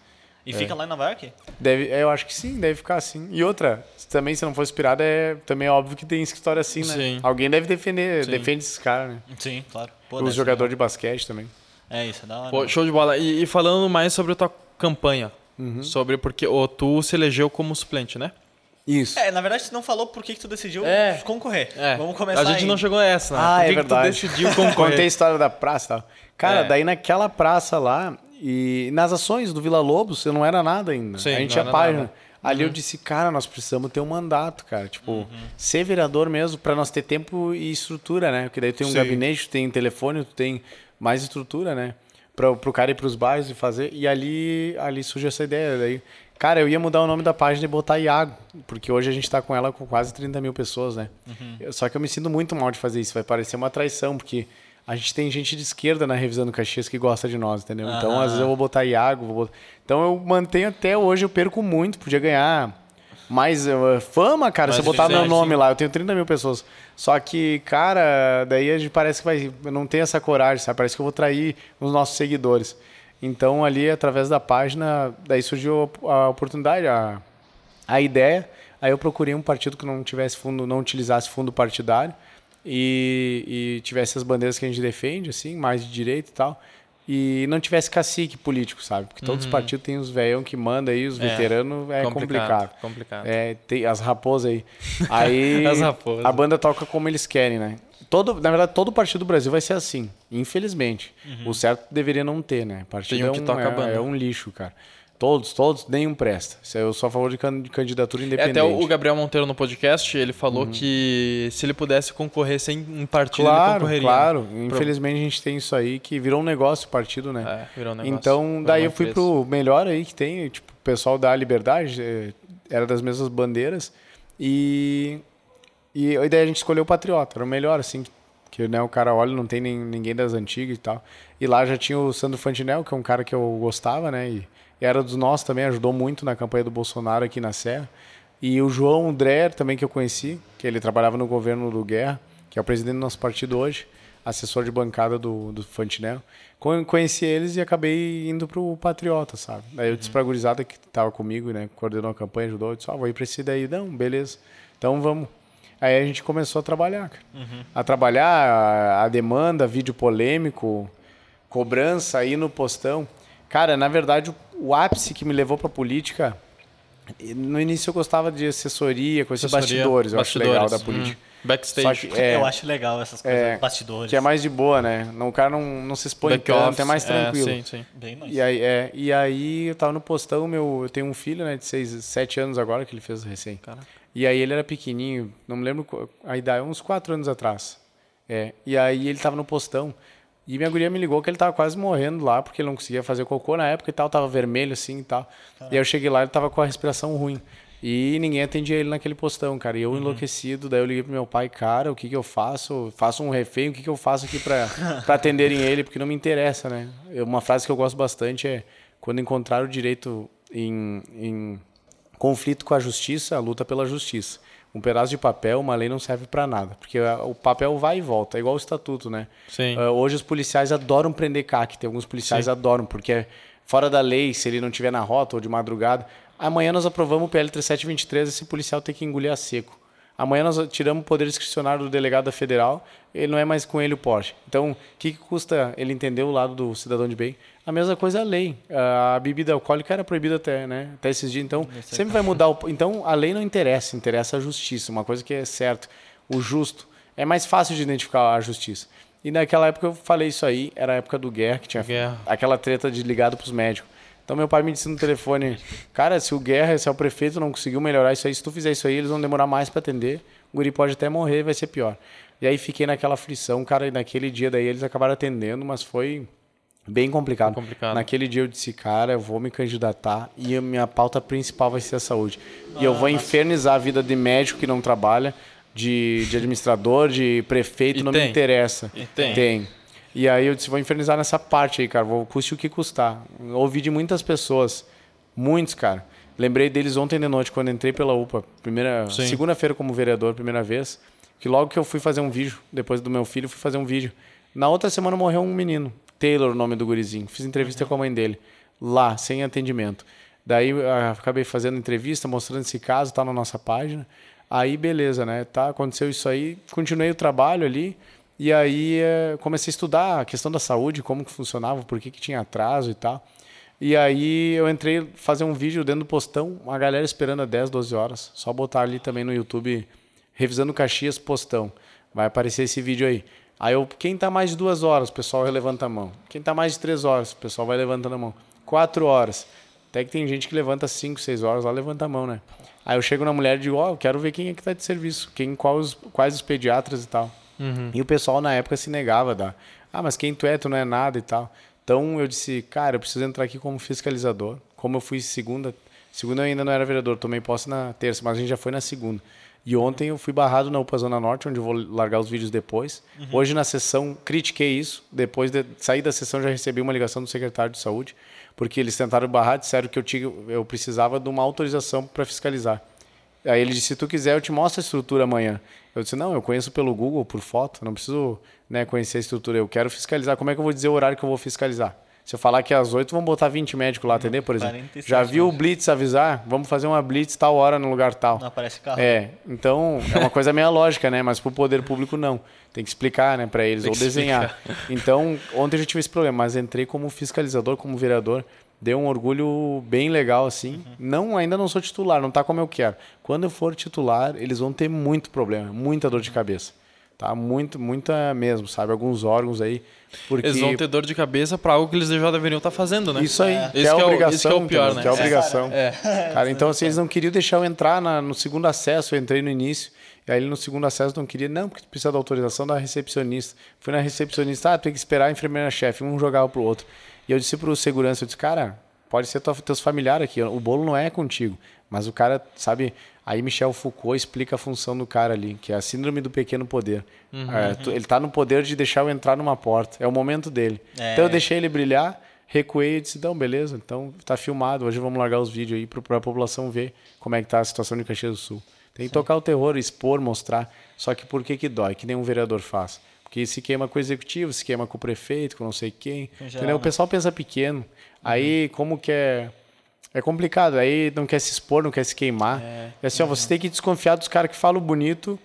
E fica lá em Nova York? Deve, é, eu acho que sim, deve ficar assim. E outra, também se não for inspirado, é também é óbvio que tem escritório assim, né? Sim. Alguém deve defender, Sim. defende esses caras, né? Sim, claro. Pô, Os jogadores de basquete também. É isso, é da hora. Pô, show de bola. E, e falando mais sobre a tua campanha. Uhum. Sobre porque o tu se elegeu como suplente, né? Isso. É, na verdade, tu não falou por que, que tu decidiu É. concorrer. É. Vamos começar A gente aí. não chegou a essa, né? Ah, por é que verdade. que tu decidiu concorrer? Contei a história da praça e tal. Cara, É. daí naquela praça lá, e nas ações do Vila Lobos, eu não era nada ainda. Sim, a gente tinha página. nada. Ali Uhum. eu disse, cara, nós precisamos ter um mandato, cara. Tipo, ser vereador mesmo, pra nós ter tempo e estrutura, né? Porque daí tu tem um Sim. gabinete, tu tem telefone, tu tem mais estrutura, né? Pra, pro cara ir pros bairros e fazer. E ali, ali surgiu essa ideia. Daí, cara, eu ia mudar o nome da página e botar Iago. Porque hoje a gente tá com ela com quase 30 mil pessoas, né? Eu- Só que eu me sinto muito mal de fazer isso. Vai parecer uma traição, porque a gente tem gente de esquerda na revisão do Caxias que gosta de nós, entendeu? Então, às vezes eu vou botar Iago, vou botar... Então eu mantenho até hoje, eu perco muito, podia ganhar mais eh, fama, cara, Mais se eu botar meu nome lá. Eu tenho 30 mil pessoas. Só que, cara, daí a gente parece que vai. Eu não tenho essa coragem, sabe? Parece que eu vou trair os nossos seguidores. Então, ali, através da página, daí surgiu a oportunidade, a, a ideia. Aí eu procurei um partido que não tivesse fundo, não utilizasse fundo partidário e, e tivesse as bandeiras que a gente defende, assim, mais de direita e tal. E não tivesse cacique político, sabe? Porque todos os partidos têm os velhão que manda aí, os Uhum. É, veteranos, é complicado. Complicado. É, tem as raposas aí. Aí As raposas. a banda toca como eles querem, né? Todo, na verdade, todo partido do Brasil vai ser assim, infelizmente. O certo deveria não ter, né? Partido Tem um é que um, toca é, a banda. é um lixo, cara. Todos, todos, nenhum presta. Isso Eu sou a favor de can- de candidatura É, independente. até o Gabriel Monteiro no podcast, ele falou Uhum. que se ele pudesse concorrer sem um partido, ele Claro, concorreria. claro. Infelizmente a gente tem isso aí que virou um negócio o partido, né? É, virou um negócio. Então, daí eu fui empresa. pro melhor aí que tem, tipo, o pessoal da Liberdade, eh, era das mesmas bandeiras, e, e daí a gente escolheu o Patriota, era o melhor, assim, que né, o cara olha, não tem nem, ninguém das antigas e tal. E lá já tinha o Sandro Fantinel, que é um cara que eu gostava, né, e era dos nossos também, ajudou muito na campanha do Bolsonaro aqui na Serra. E o João Dreher também, que eu conheci, que ele trabalhava no governo do Guerra, que é o presidente do nosso partido hoje, assessor de bancada do, do Fantinel. Con- Conheci eles e acabei indo pro Patriota, sabe? Aí eu disse pra gurizada que tava comigo, né? Coordenou a campanha, ajudou. Eu disse, ó, vou ir pra esse daí. Não, beleza. Então vamos. Aí a gente começou a trabalhar, cara. A trabalhar a, a demanda, vídeo polêmico, cobrança aí no postão. Cara, na verdade, o, ápice que me levou pra política... No início eu gostava de assessoria, com esses Assessoria, bastidores, eu acho legal da bastidores. política. Hum, backstage. Que- É. Eu acho legal essas coisas, É, bastidores. Que é mais de boa, né? Não, o cara não, não se expõe Back tanto, office, é mais tranquilo. sim, sim. Bem mais. E aí, é, e aí eu tava no postão, meu, eu tenho um filho, né, de seis, sete anos agora, que ele fez recém. Caraca. E aí ele era pequenininho, não me lembro a idade, uns quatro anos atrás. É, e aí ele tava no postão. E minha guria me ligou que ele tava quase morrendo lá, porque ele não conseguia fazer cocô na época e tal, tava vermelho assim e tal. E aí eu cheguei lá, ele tava com a respiração ruim. E ninguém atendia ele naquele postão, cara. E eu enlouquecido, daí eu liguei pro meu pai, cara, o que que eu faço? Faço um refém, o que que eu faço aqui pra, pra atenderem ele? Porque não me interessa, né? Eu- Uma frase que eu gosto bastante é, quando encontrar o direito em, em conflito com a justiça, a luta pela justiça. Um pedaço de papel, uma lei não serve para nada, porque o papel vai e volta, é igual o estatuto, né? Sim. Ah, hoje os policiais adoram prender CAC, tem alguns policiais adoram, porque é fora da lei, se ele não estiver na rota ou de madrugada. Amanhã nós aprovamos o PL 3723, esse policial tem que engolir a seco. Amanhã nós tiramos o poder discricionário do delegado federal, ele não é mais com ele o Porsche. Então, o que, que custa ele entender o lado do cidadão de bem? A mesma coisa a lei. A bebida alcoólica era proibida até, né? até esses dias. Então, sempre vai mudar. O... Então, a lei não interessa, interessa a justiça. Uma coisa que é certo. O justo. É mais fácil de identificar a justiça. E naquela época eu falei isso aí, era a época do Guerra, que tinha Guerra. aquela treta de ligado pros médicos. Então meu pai me disse no telefone, cara, se o Guerra, se é o prefeito não conseguiu melhorar isso aí, se tu fizer isso aí, eles vão demorar mais para atender. O guri pode até morrer, vai ser pior. E aí fiquei naquela aflição, cara, e naquele dia daí eles acabaram atendendo, mas foi bem complicado. Bem complicado. Naquele dia eu disse, cara, eu vou me candidatar e a minha pauta principal vai ser a saúde. e eu vou infernizar a vida de médico que não trabalha, de, de administrador, de prefeito, E não me tem. interessa. E tem. Tem. E aí eu disse, vou infernizar nessa parte aí, cara. Vou custe o que custar. Ouvi de muitas pessoas, muitos, cara. Lembrei deles ontem de noite, quando entrei pela UPA. Primeira, segunda-feira como vereador, primeira vez. Que logo que eu fui fazer um vídeo, depois do meu filho, fui fazer um vídeo. Na outra semana morreu um menino. Taylor, o nome do gurizinho. Fiz entrevista com a mãe dele. Lá, sem atendimento. Daí ah, acabei fazendo entrevista, mostrando esse caso, tá na nossa página. Aí, beleza, né? Tá, aconteceu isso aí. Continuei o trabalho ali. E aí eh, comecei a estudar a questão da saúde, como que funcionava, por que, que tinha atraso e tal. E aí eu entrei fazer um vídeo dentro do postão, uma galera esperando a 10, 12 horas. Só botar ali também no YouTube, revisando Caxias postão. Vai aparecer esse vídeo aí. Aí eu, quem tá mais de duas horas, o pessoal levanta a mão. Quem tá mais de três horas, o pessoal vai levantando a mão. Quatro horas. Até que tem gente que levanta cinco, seis horas, lá levanta a mão, né? Aí eu chego na mulher e digo, ó, eu quero ver quem é que tá de serviço, quem, quais, quais os pediatras e tal. E o pessoal na época se negava dar. Ah, mas quem tu é? Tu não é nada e tal. Então eu disse, cara, eu preciso entrar aqui como fiscalizador. Como eu fui segunda, segunda eu ainda não era vereador, tomei posse na terça, mas a gente já foi na segunda. E ontem eu fui barrado na UPA Zona Norte, onde eu vou largar os vídeos depois. Hoje na sessão critiquei isso. Depois de sair da sessão já recebi uma ligação do secretário de saúde, porque eles tentaram barrar, disseram que eu, tinha, eu precisava de uma autorização para fiscalizar. Aí ele disse, se tu quiser, eu te mostro a estrutura amanhã. Eu disse, não, eu conheço pelo Google, por foto, não preciso né, conhecer a estrutura. Eu quero fiscalizar. Como é que eu vou dizer o horário que eu vou fiscalizar? Se eu falar que é às 8, vão botar 20 médicos lá atender, por exemplo. 47 Já viu o. Blitz avisar? Vamos fazer uma Blitz tal hora no lugar tal. Não aparece carro. É, então é uma coisa meio lógica, né? Mas pro poder público não. Tem que explicar, né, para eles Tem ou desenhar. Então, ontem eu já tive esse problema, mas entrei como fiscalizador, como vereador, deu um orgulho bem legal assim. Não, ainda não sou titular, não tá como eu quero. Quando eu for titular, eles vão ter muito problema, muita dor de cabeça. Tá? Muito, muita mesmo, sabe? Alguns órgãos aí, porque Eles vão ter dor de cabeça pra algo que eles já deveriam estar fazendo, né? isso aí, é que é o- obrigação, esse que é o pior, né? Que é a obrigação. É. Cara, então assim, eles não queriam deixar eu entrar na- no segundo acesso, eu entrei no início, e aí ele no segundo acesso não queria, não, porque tu precisa da autorização da recepcionista. Fui na recepcionista, ah, tem que esperar a enfermeira-chefe, um jogava pro outro. E eu disse pro segurança, eu disse, cara, pode ser tua, teus familiares aqui, o bolo não é contigo. Mas o cara, sabe, aí Michel Foucault explica a função do cara ali, que é a síndrome do pequeno poder. É, tu- ele tá no poder de deixar eu entrar numa porta, é o momento dele. É. Então eu deixei ele brilhar, recuei e disse, não, beleza, então tá filmado, hoje vamos largar os vídeos aí pro- pra população ver como é que tá a situação de Caxias do Sul. Tem que tocar o terror, expor, mostrar, só que por que que dói? Que nem um vereador faz. Porque se queima com o executivo, se queima com o prefeito, com não sei quem. Em geral, entendeu? O né? pessoal pensa pequeno. Aí, como que é... É complicado, aí não quer se expor, não quer se queimar. É, assim, ó, você tem que desconfiar dos caras que falam bonito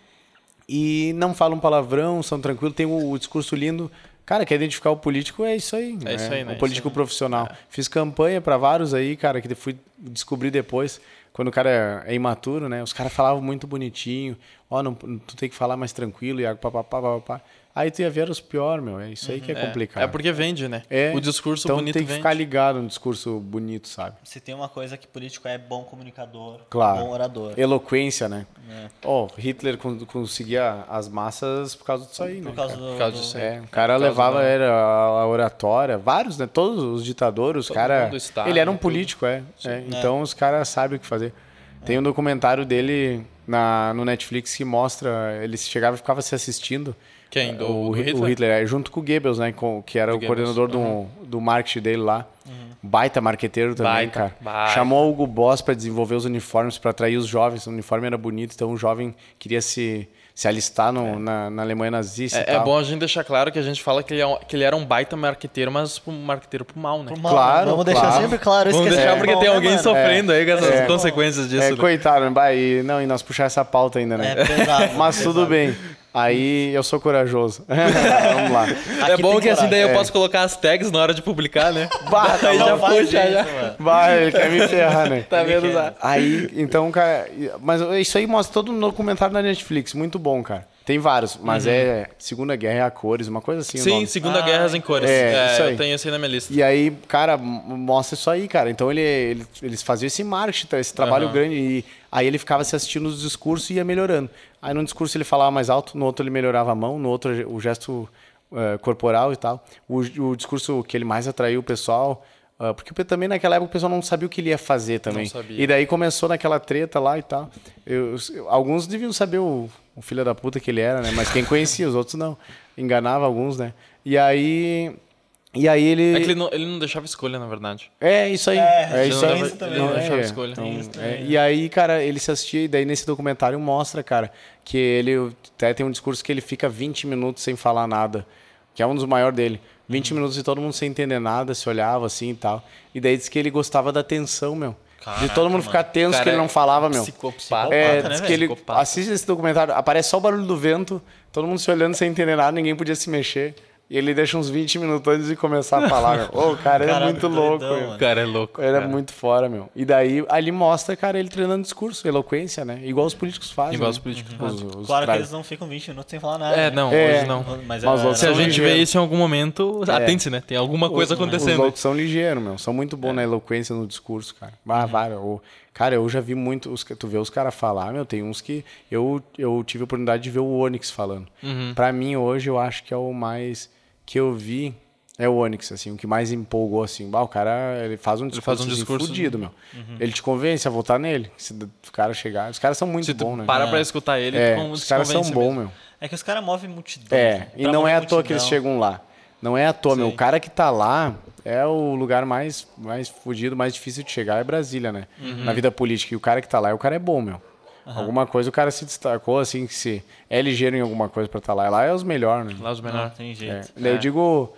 e não falam palavrão, são tranquilos, tem o, o discurso lindo. Cara, quer identificar o político, é isso aí. É isso aí, né? O político profissional. Fiz campanha para vários aí, cara, que fui descobrir depois, quando o cara é, é imaturo, né? Os caras falavam muito bonitinho. Ó, não, tu tem que falar mais tranquilo, Iago, papapá, papapá. Aí tu ia ver os pior, meu. É isso aí que é, complicado. É porque vende, né? É, O discurso então bonito tem que vende. ficar ligado no discurso bonito, sabe? Se tem uma coisa que político é bom comunicador, Claro. bom orador. Eloquência, né? É. Ó, Hitler con- conseguia as massas por causa disso aí, né? Por causa cara? do. Por causa do- disso É, É, o cara causa levava da- era a oratória, vários, né? Todos os ditadores, os Todo cara, Estado, ele era um político, é. é. Então os caras sabem o que fazer. Tem um documentário dele na, no Netflix que mostra, ele chegava e ficava se assistindo. Quem? Do, o, do Hi- Hitler? o Hitler, é, junto com o Goebbels, né? com- que era Do o Goebbels, coordenador do, do marketing dele lá. Baita marqueteiro também, Baita, cara. baita. Chamou o Hugo Boss para desenvolver os uniformes, para atrair os jovens. O uniforme era bonito, então o jovem queria se, se alistar no- na, na Alemanha nazista. e É, é bom a gente deixar claro que a gente fala que ele, é um- que ele era um baita marqueteiro, mas um marqueteiro pro mal, né? Pro mal, Claro, né? Vamos deixar claro. sempre claro isso Vamos que é deixar sempre porque bom, tem né, alguém sofrendo aí com essas É. consequências disso. É, né? coitado, né? Bah, e, não, e nós puxar essa pauta ainda, né? É pesado. Mas tudo pesado. bem. Aí eu sou corajoso. Vamos lá. É Aqui bom tem que assim daí eu É. posso colocar as tags na hora de publicar, né? Bah, Aí Não já faz puxa, isso, já. mano. Bah, ele quer me ferrar, né? Tá vendo? Aí, então, cara. Mas isso aí mostra todo um documentário na Netflix. Muito bom, cara. Tem vários, mas é Segunda Guerra a cores, uma coisa assim. o Sim, nome. Segunda Ah, Guerra em Cores. é, É, isso aí. eu tenho esse aí na minha lista. E aí, cara, mostra isso aí, cara. Então ele, ele- eles faziam esse marketing, tá, esse trabalho Aham. grande. E aí ele ficava se assistindo os discursos e ia melhorando. Aí num discurso ele falava mais alto, no outro ele melhorava a mão, no outro o gesto eh, corporal e tal. O, o discurso que ele mais atraiu o pessoal. Ah, porque também naquela época o pessoal não sabia o que ele ia fazer também. sabia. E daí começou naquela treta lá e tal. Eu- eu- alguns deviam saber o, o filho da puta que ele era, né? Mas quem conhecia, os outros não. Enganava alguns, né? E aí. E aí ele. É que ele não, ele não deixava escolha, na verdade. É, isso aí. É, É, ele isso não aí. ele não é, deixava escolha. então, é, também, e aí, cara, ele se assistia, e daí nesse documentário mostra, cara, que ele até tem um discurso que ele fica 20 minutos sem falar nada, que é um dos maiores dele. 20 Uhum. minutos e todo mundo sem entender nada, se olhava assim e tal. E daí diz que ele gostava da tensão, meu. de Caraca, todo mundo ficar tenso Cara, que ele não falava, meu. Psicopata. É, né, diz que ele assiste esse documentário, aparece só o barulho do vento, todo mundo se olhando sem entender nada, ninguém podia se mexer. E ele deixa uns 20 minutos antes de começar a falar, meu. Ô, o cara é muito doidão, louco, meu. mano. O cara é louco. Ele é cara. muito fora, meu. E daí ali mostra, cara, ele treinando discurso, eloquência, né? Igual os políticos fazem. Igual né? os políticos Os- fazem. os Claro que caras- eles não ficam 20 minutos sem falar nada. É, né? não, É. hoje não. Mas, Mas era- outros Se a gente vê ligeiros. isso em algum momento, atente, né? Tem alguma coisa Os acontecendo. loucos são ligeiros, meu. São muito bons na eloquência, no discurso, cara. Ah, vários. O- Cara, eu já vi muito. Os, tu vê os caras falar, meu, tem uns que. Eu, eu tive a oportunidade de ver o Onyx falando. Uhum. Pra mim, hoje, eu acho que é o mais. Que eu vi. É o Onyx, assim, o que mais empolgou, assim. Bah, o cara, ele faz um discurso, faz um assim, discurso- fudido, meu. Ele te convence a votar nele. Se o cara chegar... Os caras são muito bons, né? para pra escutar ele, É, os caras são bons, meu. É que os caras movem multidão. É, assim. e não é à toa que eles chegam lá. Não é à toa, meu. Sim. O cara que tá lá é o lugar mais, mais fudido, mais difícil de chegar é Brasília, né? Uhum. Na vida política. E o cara que tá lá, o cara é bom, meu. Alguma coisa o cara se destacou, assim, que se é ligeiro em alguma coisa pra estar lá. E lá é os melhores, né? Lá os Não, menores. tem É. jeito. Daí Eu digo,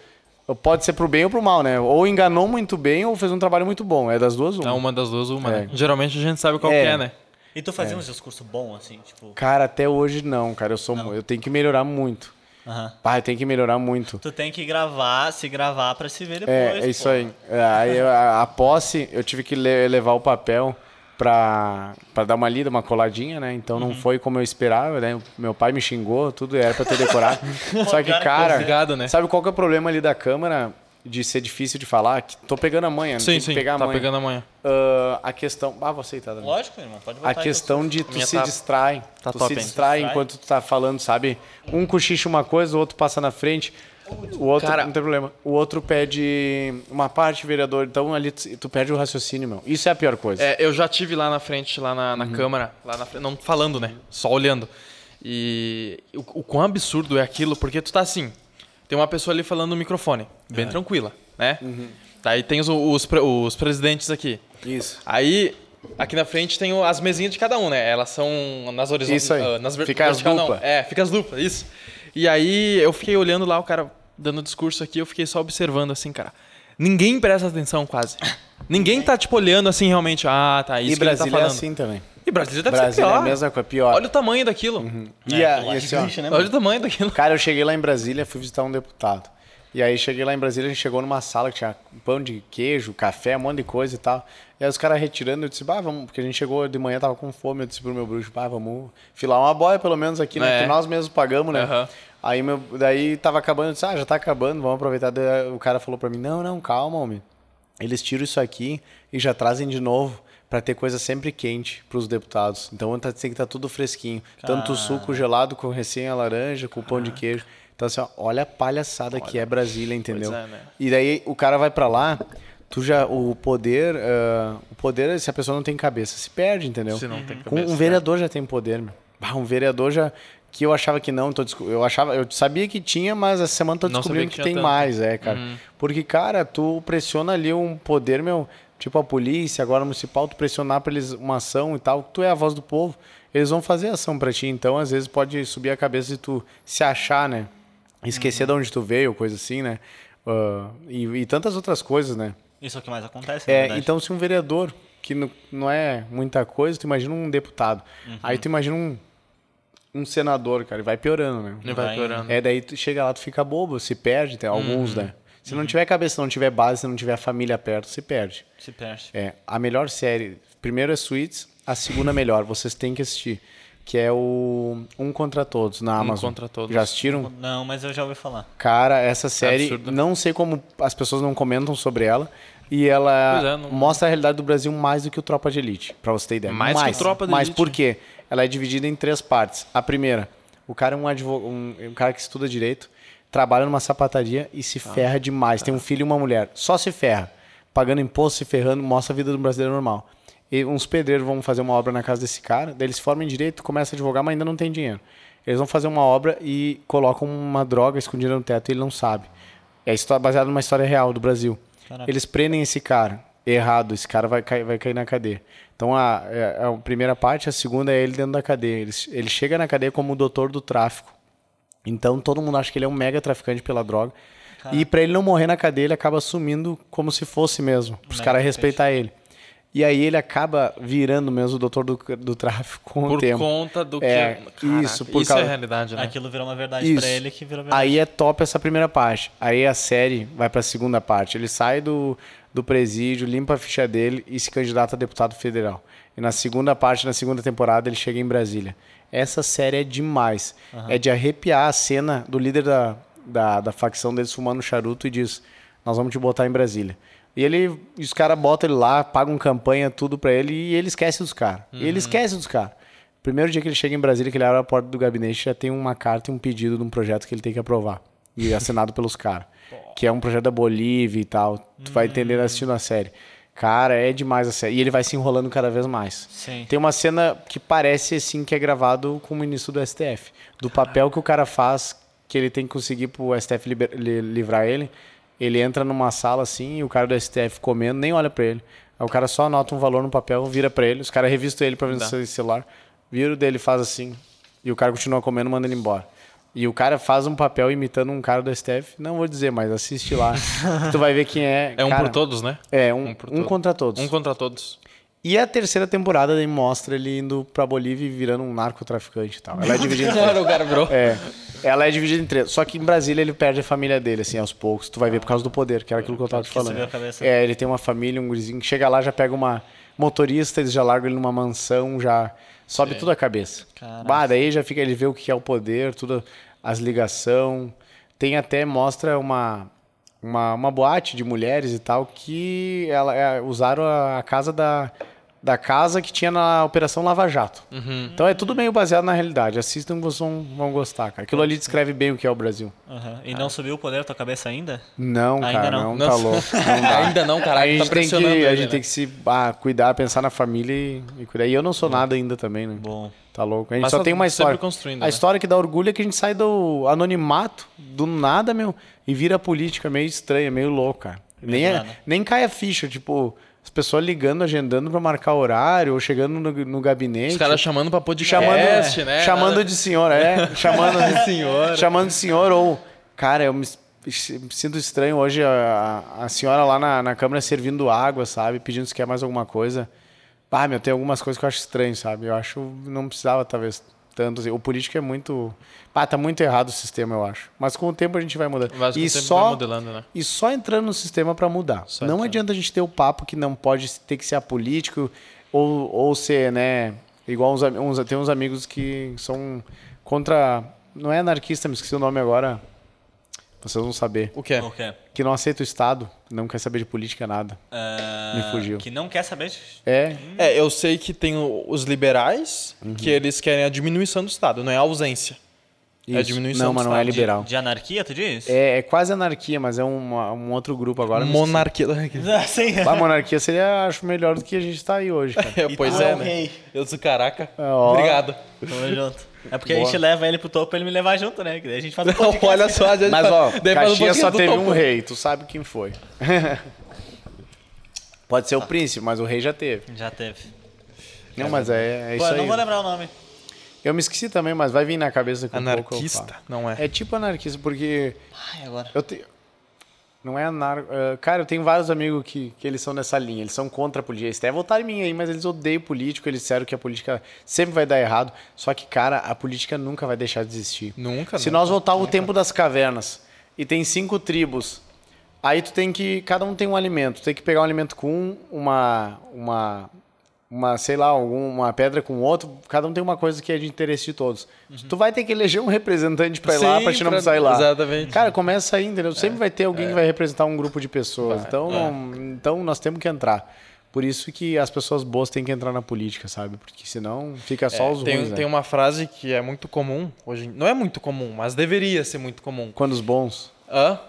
pode ser pro bem ou pro mal, né? Ou enganou muito bem ou fez um trabalho muito bom. É das duas uma. É uma das duas, uma, É. né? Geralmente a gente sabe qual É. que é, né? E tu fazia uns discursos bons, assim, tipo... Cara, até hoje não, cara. Eu sou, mu- eu tenho que melhorar muito. aham. Pai, tem que melhorar muito. Tu tem que gravar, se gravar pra se ver depois. É, é isso pô. aí. É, aí a, a posse, eu tive que le- levar o papel pra, pra dar uma lida, uma coladinha, né? Então Uhum. não foi como eu esperava, né? Meu pai me xingou, tudo era pra ter decorado. Só que, cara, obrigado, né? sabe qual que é o problema ali da câmera de ser difícil de falar? Que tô pegando a manha, né? Sim, tem sim, que pegar a tá pegando amanhã. Ah, a questão... Ah, vou aceitar também. Lógico, irmão, pode botar A questão de tu se tá- distrai. tá tu top, se hein? distrai Distrai. enquanto tu tá falando, sabe? Um cochicha uma coisa, o outro passa na frente. O outro, Cara- não tem problema. O outro pede uma parte, vereador. Então ali tu, tu perde o raciocínio, meu. Isso é a pior coisa. É, eu já tive lá na frente, lá na, na Uhum. câmara, lá na frente, não falando, né? Só olhando. E o, o quão absurdo é aquilo, porque tu tá assim, tem uma pessoa ali falando no microfone, bem tranquila, né? Uhum. Tá, aí tem os, os, os presidentes aqui. Isso. Aí, aqui na frente tem as mesinhas de cada um, né? Elas são nas horizontais. Isso aí. nas ver- Fica as vertical, não. dupla. É, fica as duplas, isso. E aí eu fiquei olhando lá, o cara dando discurso aqui, eu fiquei só observando assim, cara. Ninguém presta atenção quase. Ninguém tá, tipo, olhando assim realmente, ah, tá, isso e que ele tá Brasília é falando. assim também. E Brasília deve ser Brasília é pior. a mesma coisa, pior. Olha o tamanho daquilo. e, É, a, lá e assim, ó, né, Olha o tamanho daquilo. Cara, eu cheguei lá em Brasília, fui visitar um deputado. E aí cheguei lá em Brasília, a gente chegou numa sala que tinha pão de queijo, café, um monte de coisa e tal. E aí os caras retirando, eu disse, bah, vamos, porque a gente chegou de manhã, tava com fome, eu disse pro meu bruxo, bah, vamos filar uma boia pelo menos aqui, né? É. Que nós mesmos pagamos, né? Aham. Aí meu, daí tava acabando, eu disse, ah, já tá acabando, vamos aproveitar. Daí o cara falou pra mim, não, não, calma, homem. Eles tiram isso aqui e já trazem de novo para ter coisa sempre quente para os deputados. Então tá, tem que estar tá tudo fresquinho. Tanto o suco gelado com recém a laranja, com o pão de queijo. Então assim, ó, olha a palhaçada olha. que é Brasília, entendeu? É, né? E daí o cara vai para lá, tu já o poder, uh, o poder se a pessoa não tem cabeça, se perde, entendeu? Se não tem cabeça. Um vereador já tem poder, meu. Um vereador já que eu achava que não, eu achava, eu sabia que tinha, mas essa semana tô descobrindo que, que tem tanto. mais, é, cara. Uhum. Porque cara, tu pressiona ali um poder, meu, tipo a polícia, agora municipal, tu pressionar para eles uma ação e tal, tu é a voz do povo, eles vão fazer ação para ti, então às vezes pode subir a cabeça e tu se achar, né? Esquecer uhum. de onde tu veio, coisa assim, né? Uh, e, e, tantas outras coisas, né? Isso é o que mais acontece, É, então se um vereador, que não, não é muita coisa, tu imagina um deputado. Uhum. Aí tu imagina um, um senador, cara, e vai piorando, né? E vai piorando. É, daí tu chega lá, tu fica bobo, se perde, tem alguns, uhum. né? Se não tiver cabeça, não tiver base, se não tiver família perto, se perde. Se perde. É, a melhor série, primeiro é Suits, a segunda melhor, vocês têm que assistir, que é o Um Contra Todos na Amazon. Um Contra Todos. Já assistiram? Não, mas eu já ouvi falar. Cara, essa série, é não sei como as pessoas não comentam sobre ela, e ela é, não... mostra a realidade do Brasil mais do que o Tropa de Elite, pra você ter ideia. Mais, mais que o Tropa de Elite. Mas por quê? Ela é dividida em três partes. A primeira, o cara é um, advogado, um, um cara que estuda direito, trabalha numa sapataria e se ah, ferra demais. Tá. Tem um filho e uma mulher. Só se ferra. Pagando imposto, se ferrando, mostra a vida do brasileiro normal. E uns pedreiros vão fazer uma obra na casa desse cara, daí eles formam em direito, começam a advogar, mas ainda não tem dinheiro. Eles vão fazer uma obra e colocam uma droga escondida no teto e ele não sabe. É história, baseado numa história real do Brasil. Caraca. Eles prendem esse cara errado, esse cara vai cair, vai cair na cadeia. Então a, a, é, a primeira parte, a segunda é ele dentro da cadeia. Ele, ele chega na cadeia como o doutor do tráfico. Então todo mundo acha que ele é um mega traficante pela droga. E para ele não morrer na cadeia, ele acaba assumindo como se fosse mesmo, para os caras respeitar ele. E aí ele acaba virando mesmo o doutor do, do tráfico com por o tempo. Por conta do é, que... Caraca, isso, por isso é causa... é realidade, né? Aquilo virou uma verdade para ele que virou verdade. Aí é top essa primeira parte. Aí a série vai para a segunda parte. Ele sai do, do presídio, limpa a ficha dele e se candidata a deputado federal. E na segunda parte, na segunda temporada, ele chega em Brasília. Essa série é demais. Uhum. É de arrepiar a cena do líder da, da, da facção deles fumando charuto e diz: Nós vamos te botar em Brasília. E ele, os caras botam ele lá, pagam campanha, tudo para ele, e ele esquece dos caras. Uhum. E ele uhum. esquece dos caras. Primeiro dia que ele chega em Brasília, que ele abre a porta do gabinete, já tem uma carta e um pedido de um projeto que ele tem que aprovar. E assinado pelos caras. Que é um projeto da Bolívia e tal. Tu vai entender assistindo a série. Cara, é demais a série. E ele vai se enrolando cada vez mais. Sim. Tem uma cena que parece assim que é gravado com o ministro do STF. Do papel que o cara faz, que ele tem que conseguir pro STF livrar ele. Ele entra numa sala assim e o cara do STF comendo, nem olha para ele. Aí o cara só anota um valor no papel, vira para ele, os caras revistam ele para ver no celular, vira o dele faz assim. E o cara continua comendo, manda ele embora. E o cara faz um papel imitando um cara do STF. Não vou dizer, mas assiste lá. tu vai ver quem é. É um cara, por todos, né? É, um, um, um contra todos. Um contra todos. E a terceira temporada daí mostra ele indo pra Bolívia e virando um narcotraficante e tal. Ela é dividida o cara virou. É. Ela é dividida em três. Só que em Brasília ele perde a família dele, assim, aos poucos. Tu vai ver por causa do poder, que era aquilo que eu tava te falando. É, ele tem uma família, um gurizinho que chega lá, já pega uma motorista, eles já largam ele numa mansão, já sobe Sim. tudo a cabeça. Caraca. Bah, daí já fica, ele vê o que é o poder, tudo as ligação. Tem até, mostra uma, uma, uma boate de mulheres e tal que ela, é, usaram a, a casa da, da casa que tinha na Operação Lava Jato. Uhum. Então é tudo meio baseado na realidade. Assistam que vocês vão, vão gostar, cara. Aquilo ali descreve bem o que é o Brasil. Uhum. E não ah. subiu o poder da tua cabeça ainda? Não, ainda cara, não, não tá louco. Não ainda não, cara. A gente, tá tem, que, ele, a gente né? tem que se ah, cuidar, pensar na família e, e cuidar. E eu não sou Bom. nada ainda também, né? Bom. Tá louco. A gente Mas só tem uma história. Construindo, a né? história que dá orgulho é que a gente sai do anonimato, do nada, meu, e vira política meio estranha, meio louco, cara. Nem, é, nem cai a ficha, tipo, as pessoas ligando, agendando para marcar horário, ou chegando no, no gabinete. Os caras chamando pra podcast, chamando, né? Chamando de senhora, é. chamando de senhora. Chamando de senhor, ou... Cara, eu me, sinto estranho hoje a, a senhora lá na, na câmara servindo água, sabe? Pedindo se quer mais alguma coisa. Ah, meu, tem algumas coisas que eu acho estranho, sabe? Eu acho não precisava, talvez, tanto. Assim. O político é muito. Ah, tá muito errado o sistema, eu acho. Mas com o tempo a gente vai mudando. Mas e só, vai modelando, né? E só entrando no sistema para mudar. Só não entrando. adianta a gente ter o papo que não pode ter que ser apolítico ou, ou ser, né? Igual uns, uns, tem uns amigos que são contra Não é anarquista, me esqueci o nome agora. Vocês vão saber. O quê? O quê? Que não aceita o Estado, não quer saber de política, nada. Ah, Me fugiu. Que não quer saber de... É, É, eu sei que tem os liberais, que eles querem a diminuição do Estado, não é a ausência. É a isso. diminuição Não, mas não é liberal. De anarquia, tu diz? É, é quase anarquia, mas é uma- um outro grupo agora. Monarquia. Ah, Sim. A monarquia seria, acho, melhor do que a gente tá aí hoje, cara. É, pois tu é, é o né? rei. Eu disse, caraca. Obrigado. Tamo junto. É porque a Boa. gente leva ele pro topo pra ele me levar junto, né? Que daí a gente faz um podcast. Olha só, a gente Mas, ó, faz um Caxias só teve um topo. rei, tu sabe quem foi. Pode ser o príncipe, mas o rei já teve. Já teve. Não, mas é, é Pô, isso eu não aí. vou lembrar o nome. Eu me esqueci também, mas vai vir na cabeça com pouco eu Anarquista, falo. não é. É tipo anarquista, porque Ai, agora. eu tenho... Não é anar... ah, cara, eu tenho vários amigos que, que eles são nessa linha. Eles são contra a política. Eles até votaram em mim aí, mas eles odeiam político. Eles disseram que a política sempre vai dar errado. Só que, cara, a política nunca vai deixar de existir. Nunca, Se nunca, nós voltar ao tempo das cavernas e tem cinco tribos, aí tu tem que. Cada um tem um alimento. Tu tem que pegar um alimento com um, uma. uma uma, sei lá, alguma pedra com outro, cada um tem uma coisa que é de interesse de todos. Tu vai ter que eleger um representante pra ir lá pra te não sair lá. exatamente. Cara, começa aí, entendeu? Sempre vai ter alguém que vai representar um grupo de pessoas. então, não- então nós temos que entrar. Por isso que as pessoas boas têm que entrar na política, sabe? Porque senão fica só os tem, ruins, né? tem uma frase que é muito comum hoje. Não é muito comum, mas deveria ser muito comum. Quando os bons, Hã?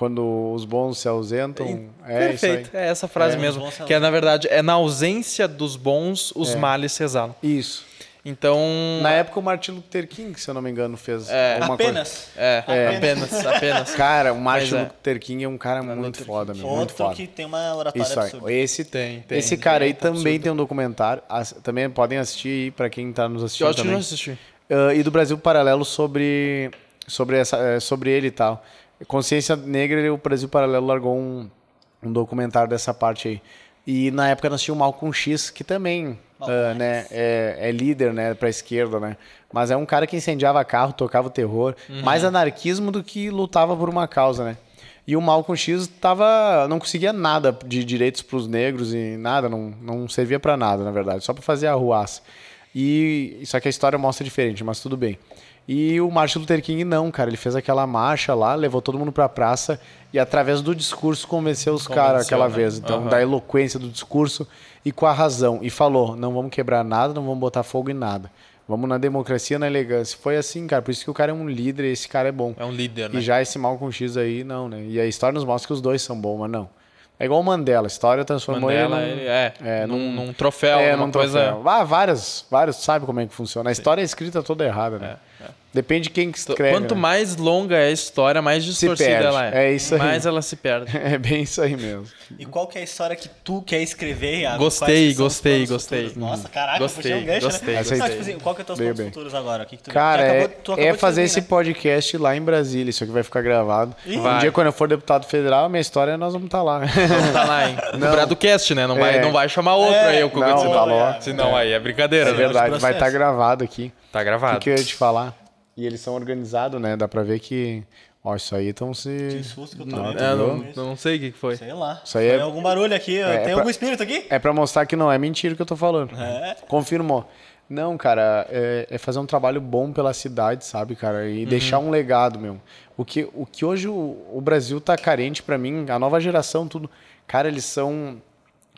Quando os bons se ausentam, é isso aí. Perfeito, é essa frase É, mesmo. Que é, na verdade, é na ausência dos bons, É. os males se exalam. Isso. Então. Na época o Martin Luther King, se eu não me engano, fez É. alguma Apenas. É, É. apenas, apenas. coisa. Cara, o Martin Mas é. Luther King é um cara muito Luther foda, meu. Muito Outro foda. que tem uma oratória Isso aí. absurda. Esse Tem, tem. Esse cara aí tá também absurdo. tem um documentário. As- Também podem assistir aí pra quem tá nos assistindo Eu acho que também. não assisti. Ah, e do Brasil Paralelo sobre sobre essa eh, sobre ele e tal. Consciência Negra, o Brasil Paralelo largou um, um documentário dessa parte aí. E na época nós tínhamos o Malcolm X, que também ah, né, é, é líder né, para esquerda, né? Mas é um cara que incendiava carro, tocava o terror. Mais anarquismo do que lutava por uma causa, né? E o Malcolm X tava, não conseguia nada de direitos para os negros e nada, não, não servia para nada, na verdade, só para fazer a ruaça. E só que a história mostra diferente, mas tudo bem. E o Martin Luther King não, cara, ele fez aquela marcha lá, levou todo mundo pra praça e através do discurso convenceu os caras aquela né? vez, então Aham. da eloquência do discurso e com a razão e falou, não vamos quebrar nada, não vamos botar fogo em nada. Vamos na democracia, na elegância. Foi assim, cara, por isso que o cara é um líder, e esse cara é bom. É um líder, né? E já esse Malcolm X aí, não, né? E a história nos mostra que os dois são bons, mas não. É igual o Mandela, a história transformou Mandela, ele, num- ele é, é, num, num- troféu, é, numa num coisa... troféu. Ah, várias, vários, sabe como é que funciona. A história é escrita toda errada, né? Depende de quem que escreve. Quanto né? mais longa é a história, mais distorcida perde. ela é. É isso aí. Mais ela se perde. É bem isso aí mesmo. E qual que é a história que tu quer escrever, Iago? Gostei, gostei, gostei. futuros? Nossa, caraca, Gostei, puxei um gancho, gostei, né? gostei. Não, tipo assim, qual que é os teus Veio planos bem. futuros agora? O que que tu, Cara, é, acabou- tu acabou é de fazer dizer, esse né? podcast lá em Brasília. Isso aqui vai ficar gravado. Um Vai. dia, quando eu for deputado federal, minha história nós vamos estar lá. Vamos tá lá, hein? No Bradocast, né? Não vai, É. não vai chamar outro É. aí, o Cuca, Não, tá louco. Senão aí é brincadeira, É né? verdade, vai processo. estar gravado aqui. Tá O gravado. que, que eu ia te falar? E eles são organizados, né? Dá pra ver que. Ó, isso aí estão se. Que susto que eu tô Não, vendo. É, não, não sei o que foi. Sei lá. Isso aí Foi é- algum barulho aqui. é Tem pra- algum espírito aqui? É pra mostrar que não é mentira o que eu tô falando. É. Confirmou. Não, cara, é, é fazer um trabalho bom pela cidade, sabe, cara? E deixar um legado, meu. O que, o que hoje o, o Brasil tá carente pra mim, a nova geração, tudo. Cara, eles são.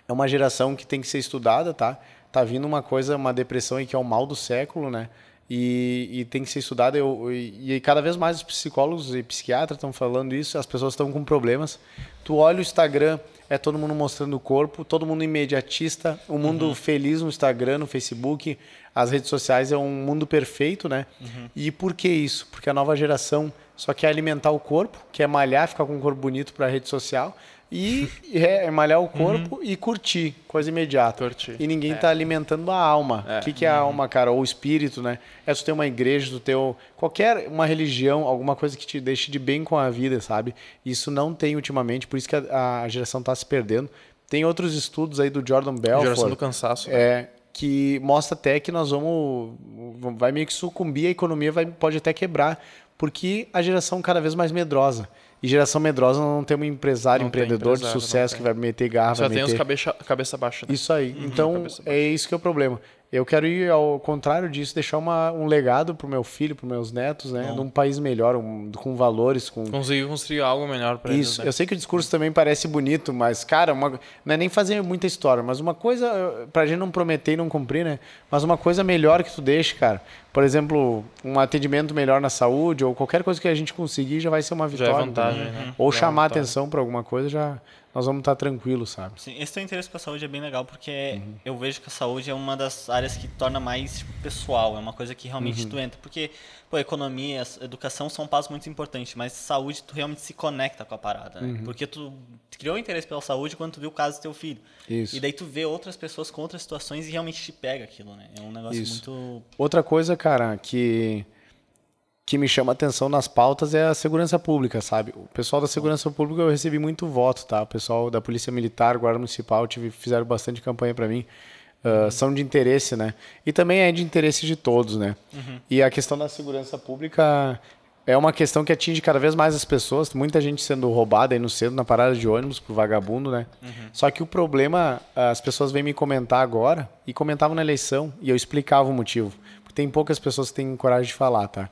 É uma geração que tem que ser estudada, tá? Tá vindo uma coisa, uma depressão aí que é o mal do século, né? E, e tem que ser estudada. Eu, e, e cada vez mais os psicólogos e psiquiatras estão falando isso, as pessoas estão com problemas. Tu olha o Instagram, é todo mundo mostrando o corpo, todo mundo imediatista, o mundo feliz no Instagram, no Facebook, as redes sociais é um mundo perfeito, né? E por que isso? Porque a nova geração só quer alimentar o corpo, quer malhar, ficar com um corpo bonito para a rede social e é, é malhar o corpo e curtir, coisa imediata. Curtir. E ninguém tá alimentando a alma. O que, que é a alma, cara? Ou o espírito, né? É tu ter uma igreja, tu ter qualquer uma religião, alguma coisa que te deixe de bem com a vida, sabe? Isso não tem ultimamente, por isso que a, a geração tá se perdendo. Tem outros estudos aí do Jordan Belfort. Geração do cansaço. É, que mostra até que nós vamos. Vai meio que sucumbir, a economia vai, pode até quebrar, porque a geração cada vez mais medrosa. E geração medrosa não tem um empresário, Não empreendedor de empresário, sucesso não que vai meter garra, Só vai tem os meter. cabeça, cabeça baixa. né? Isso aí. então, cabeça é isso que é o problema. Eu quero ir ao contrário disso, deixar uma, um legado pro meu filho, pros meus netos, né? Num país melhor, um, com valores, com... Conseguir construir algo melhor para eles. Isso, né? eu sei que o discurso também parece bonito, mas, cara, uma, não é nem fazer muita história, mas uma coisa, pra gente não prometer e não cumprir, né? Mas uma coisa melhor que tu deixe, cara. Por exemplo, um atendimento melhor na saúde, ou qualquer coisa que a gente conseguir já vai ser uma Já é vitória. vantagem, entendeu? né? Ou Já é chamar vantagem. atenção pra alguma coisa, já nós vamos estar tranquilos, sabe? Sim, esse teu interesse com a saúde é bem legal porque Uhum. eu vejo que a saúde é uma das áreas que torna mais tipo, pessoal, é uma coisa que Uhum. realmente tu entra. Porque, pô, economia, educação são passos muito importantes, mas saúde tu realmente se conecta com a parada, né? Uhum. Porque tu criou interesse pela saúde quando tu viu o caso do teu filho. Isso. E daí tu vê outras pessoas com outras situações e realmente te pega aquilo, né? É um negócio Isso. muito. Outra coisa, cara, que que me chama atenção nas pautas é a segurança pública, sabe? O pessoal da segurança pública eu recebi muito voto, tá? O pessoal da Polícia Militar, Guarda Municipal, tive, fizeram bastante campanha para mim. Ah, São de interesse, né? E também é de interesse de todos, né? E a questão da segurança pública é uma questão que atinge cada vez mais as pessoas. Muita gente sendo roubada aí no centro, na parada de ônibus, por vagabundo, né? Só que o problema, as pessoas vêm me comentar agora e comentavam na eleição e eu explicava o motivo. Porque tem poucas pessoas que têm coragem de falar, tá?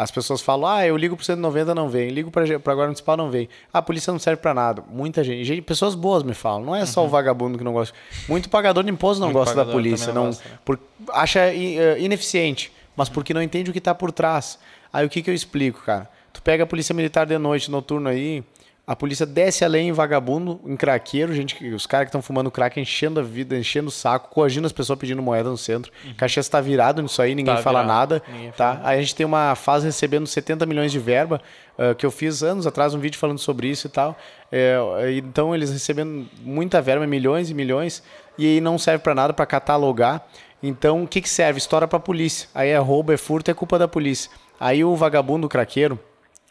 As pessoas falam, ah, eu ligo pro 190, não vem. Ligo pra, pra Guarda Municipal, não vem. Ah, a polícia não serve pra nada. Muita gente, gente pessoas boas me falam. Não é só o vagabundo que não gosta. Muito pagador de imposto não Muito gosta da polícia. não Não, gosta, né? por, acha eh, ineficiente, mas porque não entende o que tá por trás. Aí o que que eu explico, cara? Tu pega a polícia militar de noite, noturno aí, a polícia desce a lei em vagabundo, em craqueiro, gente, os caras que estão fumando crack enchendo a vida, enchendo o saco, coagindo as pessoas pedindo moeda no centro. Caxias tá virado nisso aí, ninguém Tá fala virado, nada, ninguém tá? Aí a gente tem uma fase recebendo 70 milhões de verba, ah, que eu fiz anos atrás um vídeo falando sobre isso e tal. É, então eles recebendo muita verba, milhões e milhões, e aí não serve para nada para catalogar. Então o que que serve? História para polícia. Aí é roubo, é furto, é culpa da polícia. Aí o vagabundo, o craqueiro,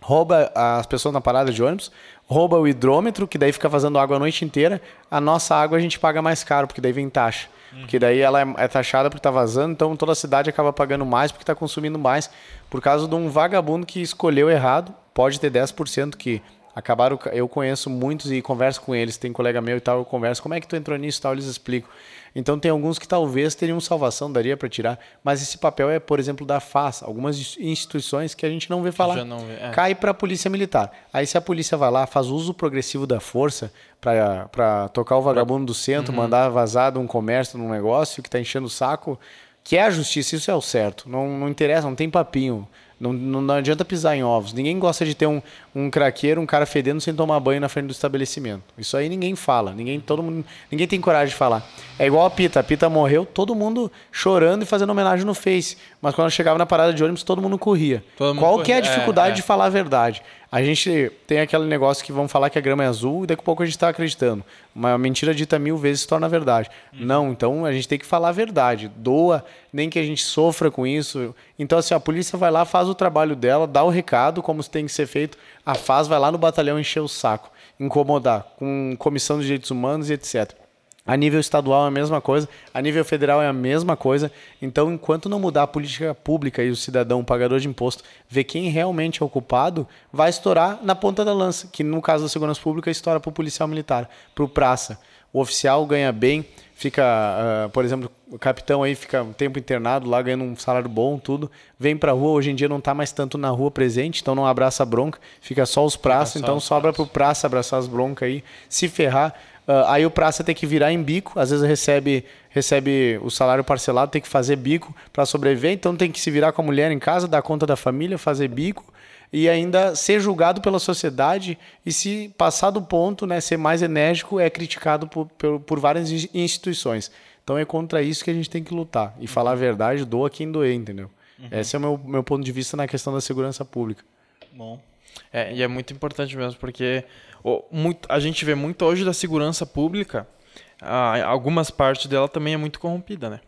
rouba as pessoas na parada de ônibus, rouba o hidrômetro, que daí fica vazando água a noite inteira. A nossa água a gente paga mais caro, porque daí vem taxa. Porque daí ela é, é taxada porque tá vazando, então toda a cidade acaba pagando mais porque tá consumindo mais. Por causa de um vagabundo que escolheu errado, pode ter 10% que acabaram. Eu conheço muitos e converso com eles, tem colega meu e tal, eu converso. Como é que tu entrou nisso e tal? Eles explicam. Então tem alguns que talvez teriam salvação, daria para tirar, mas esse papel é, por exemplo, da FAS, algumas instituições que a gente não vê falar já não vê, é. cai para a polícia militar. Aí se a polícia vai lá, faz uso progressivo da força para tocar o vagabundo do centro, Uhum. mandar vazar de um comércio, um negócio que está enchendo o saco, que é a justiça, isso é o certo. Não, não interessa, não tem papinho. Não, não, não adianta pisar em ovos. Ninguém gosta de ter um, um craqueiro, um cara fedendo sem tomar banho na frente do estabelecimento. Isso aí ninguém fala. Ninguém, todo mundo, ninguém tem coragem de falar. É igual a Pita. A Pita morreu, todo mundo chorando e fazendo homenagem no Face. Mas quando chegava na parada de ônibus, todo mundo corria. Todo mundo Qual que é a corria. É, dificuldade é. de falar a verdade? A gente tem aquele negócio que vão falar que a grama é azul e daqui a pouco a gente está acreditando. Uma mentira dita mil vezes se torna verdade. Não, então a gente tem que falar a verdade. Doa, nem que a gente sofra com isso. Então, assim, a polícia vai lá, faz o trabalho dela, dá o recado, como tem que ser feito. A FAS vai lá no batalhão encher o saco, incomodar, com comissão de direitos humanos e etc. A nível estadual é a mesma coisa, a nível federal é a mesma coisa. Então, enquanto não mudar a política pública e o cidadão, o pagador de imposto, ver quem realmente é o culpado, vai estourar na ponta da lança, que no caso da segurança pública, estoura para o policial militar, para o praça. O oficial ganha bem, fica, ah, por exemplo, o capitão aí fica um tempo internado lá, ganhando um salário bom, tudo. Vem pra rua, hoje em dia não tá mais tanto na rua presente, então não abraça a bronca, fica só os praças, então sobra praças. pro praça abraçar as broncas aí, se ferrar. Ah, aí o praça tem que virar em bico, às vezes recebe, recebe o salário parcelado, tem que fazer bico para sobreviver, então tem que se virar com a mulher em casa, dar conta da família, fazer bico e ainda ser julgado pela sociedade e se passar do ponto, né, ser mais enérgico, é criticado por, por, por várias in- instituições. Então é contra isso que a gente tem que lutar e falar a verdade, doa quem doer, entendeu? Esse é o meu, meu ponto de vista na questão da segurança pública. Bom. É, e é muito importante mesmo, porque o- muito, a gente vê muito hoje da segurança pública, ah, algumas partes dela também é muito corrompida, né?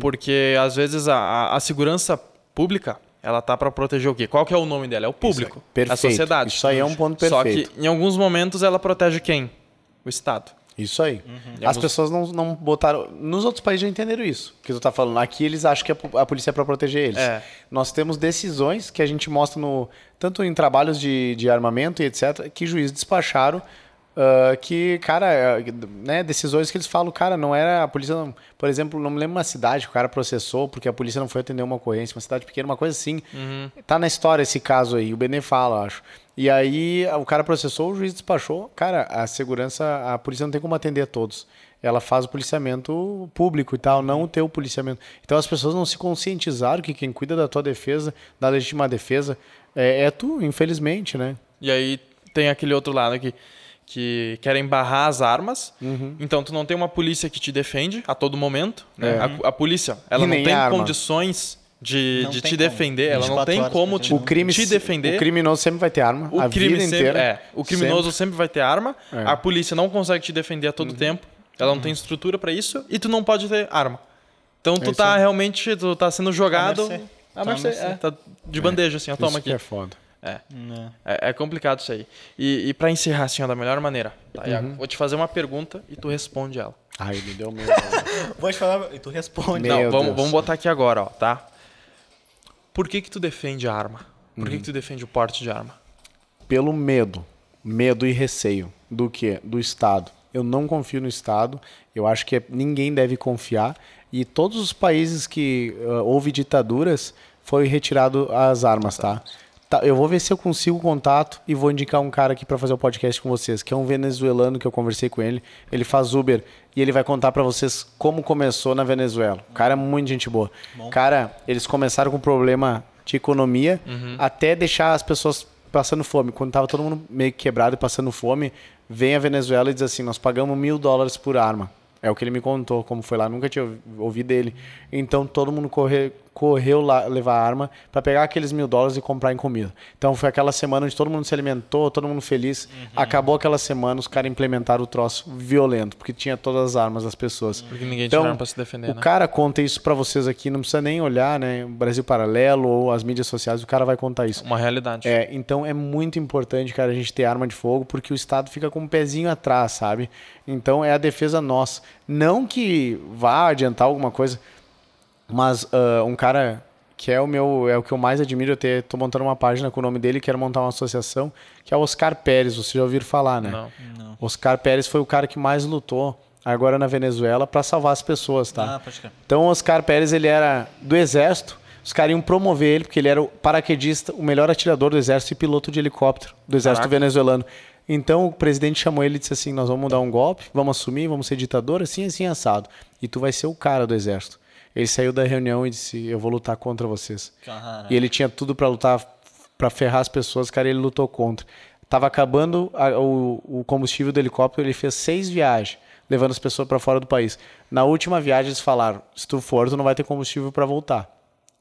Porque às vezes a, a, a segurança pública, ela tá para proteger o quê? Qual que é o nome dela? É o público, aí. Perfeito. a sociedade. Isso aí é um ponto Só perfeito. que em alguns momentos ela protege quem? O Estado. Isso aí. E As pessoas não, não botaram. Nos outros países já entenderam isso. Que tu tá falando. Aqui eles acham que a polícia é para proteger eles. É. Nós temos decisões que a gente mostra no. Tanto em trabalhos de, de armamento e etc., que juízes despacharam Uh, que, cara, né, decisões que eles falam, cara, não era a polícia, não, por exemplo, não me lembro uma cidade que o cara processou porque a polícia não foi atender uma ocorrência, uma cidade pequena, uma coisa assim. Uhum. Tá na história esse caso aí, o Benê fala, acho. E aí o cara processou, o juiz despachou. Cara, a segurança, a polícia não tem como atender a todos. Ela faz o policiamento público e tal, não o teu policiamento. Então as pessoas não se conscientizaram que quem cuida da tua defesa, da legítima defesa, é, é tu, infelizmente, né? E aí tem aquele outro lado que que querem barrar as armas. Uhum. Então tu não tem uma polícia que te defende a todo momento. Né? É. A, a, polícia, ela não tem condições de, de te como. defender, ela não tem como te, o crime, te defender. O criminoso sempre vai ter arma. O a crime vida sempre, inteira. É, o criminoso sempre, sempre vai ter arma. É. A polícia não consegue te defender a todo uhum. tempo. Ela não uhum. tem estrutura para isso e tu não pode ter arma. Então tu é tá realmente, tu tá sendo jogado. A mercê. É, tá de bandeja assim, ó, toma isso aqui. Que é foda. É. É, é complicado isso aí. E, e para encerrar, assim, ó, da melhor maneira, tá, uhum. Vou te fazer uma pergunta e tu responde ela. Ai, me deu medo. vou te falar e tu responde. Não, vamos, vamos botar aqui agora, ó, tá? Por que que tu defende a arma? Por que, uhum. que tu defende o porte de arma? Pelo medo. Medo e receio. Do que? Do Estado. Eu não confio no Estado. Eu acho que ninguém deve confiar. E todos os países que uh, houve ditaduras, foi retirado as armas, tá? Tá, eu vou ver se eu consigo contato e vou indicar um cara aqui para fazer o podcast com vocês, que é um venezuelano que eu conversei com ele. Ele faz Uber e ele vai contar para vocês como começou na Venezuela. O cara é muito gente boa. Bom. Cara, eles começaram com problema de economia uhum. até deixar as pessoas passando fome. Quando tava todo mundo meio quebrado e passando fome, vem a Venezuela e diz assim: nós pagamos mil dólares por arma. É o que ele me contou, como foi lá. Nunca tinha ouvido dele. Então todo mundo corre, correu lá levar arma para pegar aqueles mil dólares e comprar em comida. Então foi aquela semana onde todo mundo se alimentou, todo mundo feliz. Uhum. Acabou aquela semana, os caras implementaram o troço violento, porque tinha todas as armas das pessoas. Porque ninguém então, tinha arma para se defender. O né? cara conta isso para vocês aqui, não precisa nem olhar, né? Brasil Paralelo ou as mídias sociais, o cara vai contar isso. Uma realidade. É, então é muito importante, cara, a gente ter arma de fogo, porque o Estado fica com um pezinho atrás, sabe? Então é a defesa nossa. Não que vá adiantar alguma coisa mas uh, um cara que é o meu é o que eu mais admiro, eu ter, tô montando uma página com o nome dele, quero montar uma associação, que é o Oscar Pérez, vocês já ouviram falar, né? Não. Não. Oscar Pérez foi o cara que mais lutou agora na Venezuela para salvar as pessoas, tá? Ah, pode então o Oscar Pérez, ele era do exército, os caras iam promover ele porque ele era o paraquedista, o melhor atirador do exército e piloto de helicóptero do exército Caraca. venezuelano. Então o presidente chamou ele e disse assim: "Nós vamos dar um golpe, vamos assumir, vamos ser ditador assim assim assado, e tu vai ser o cara do exército". Ele saiu da reunião e disse: Eu vou lutar contra vocês. E ele tinha tudo para lutar, para ferrar as pessoas, cara, ele lutou contra. Tava acabando a, o, o combustível do helicóptero, ele fez seis viagens, levando as pessoas para fora do país. Na última viagem, eles falaram: Se tu for, tu não vai ter combustível para voltar.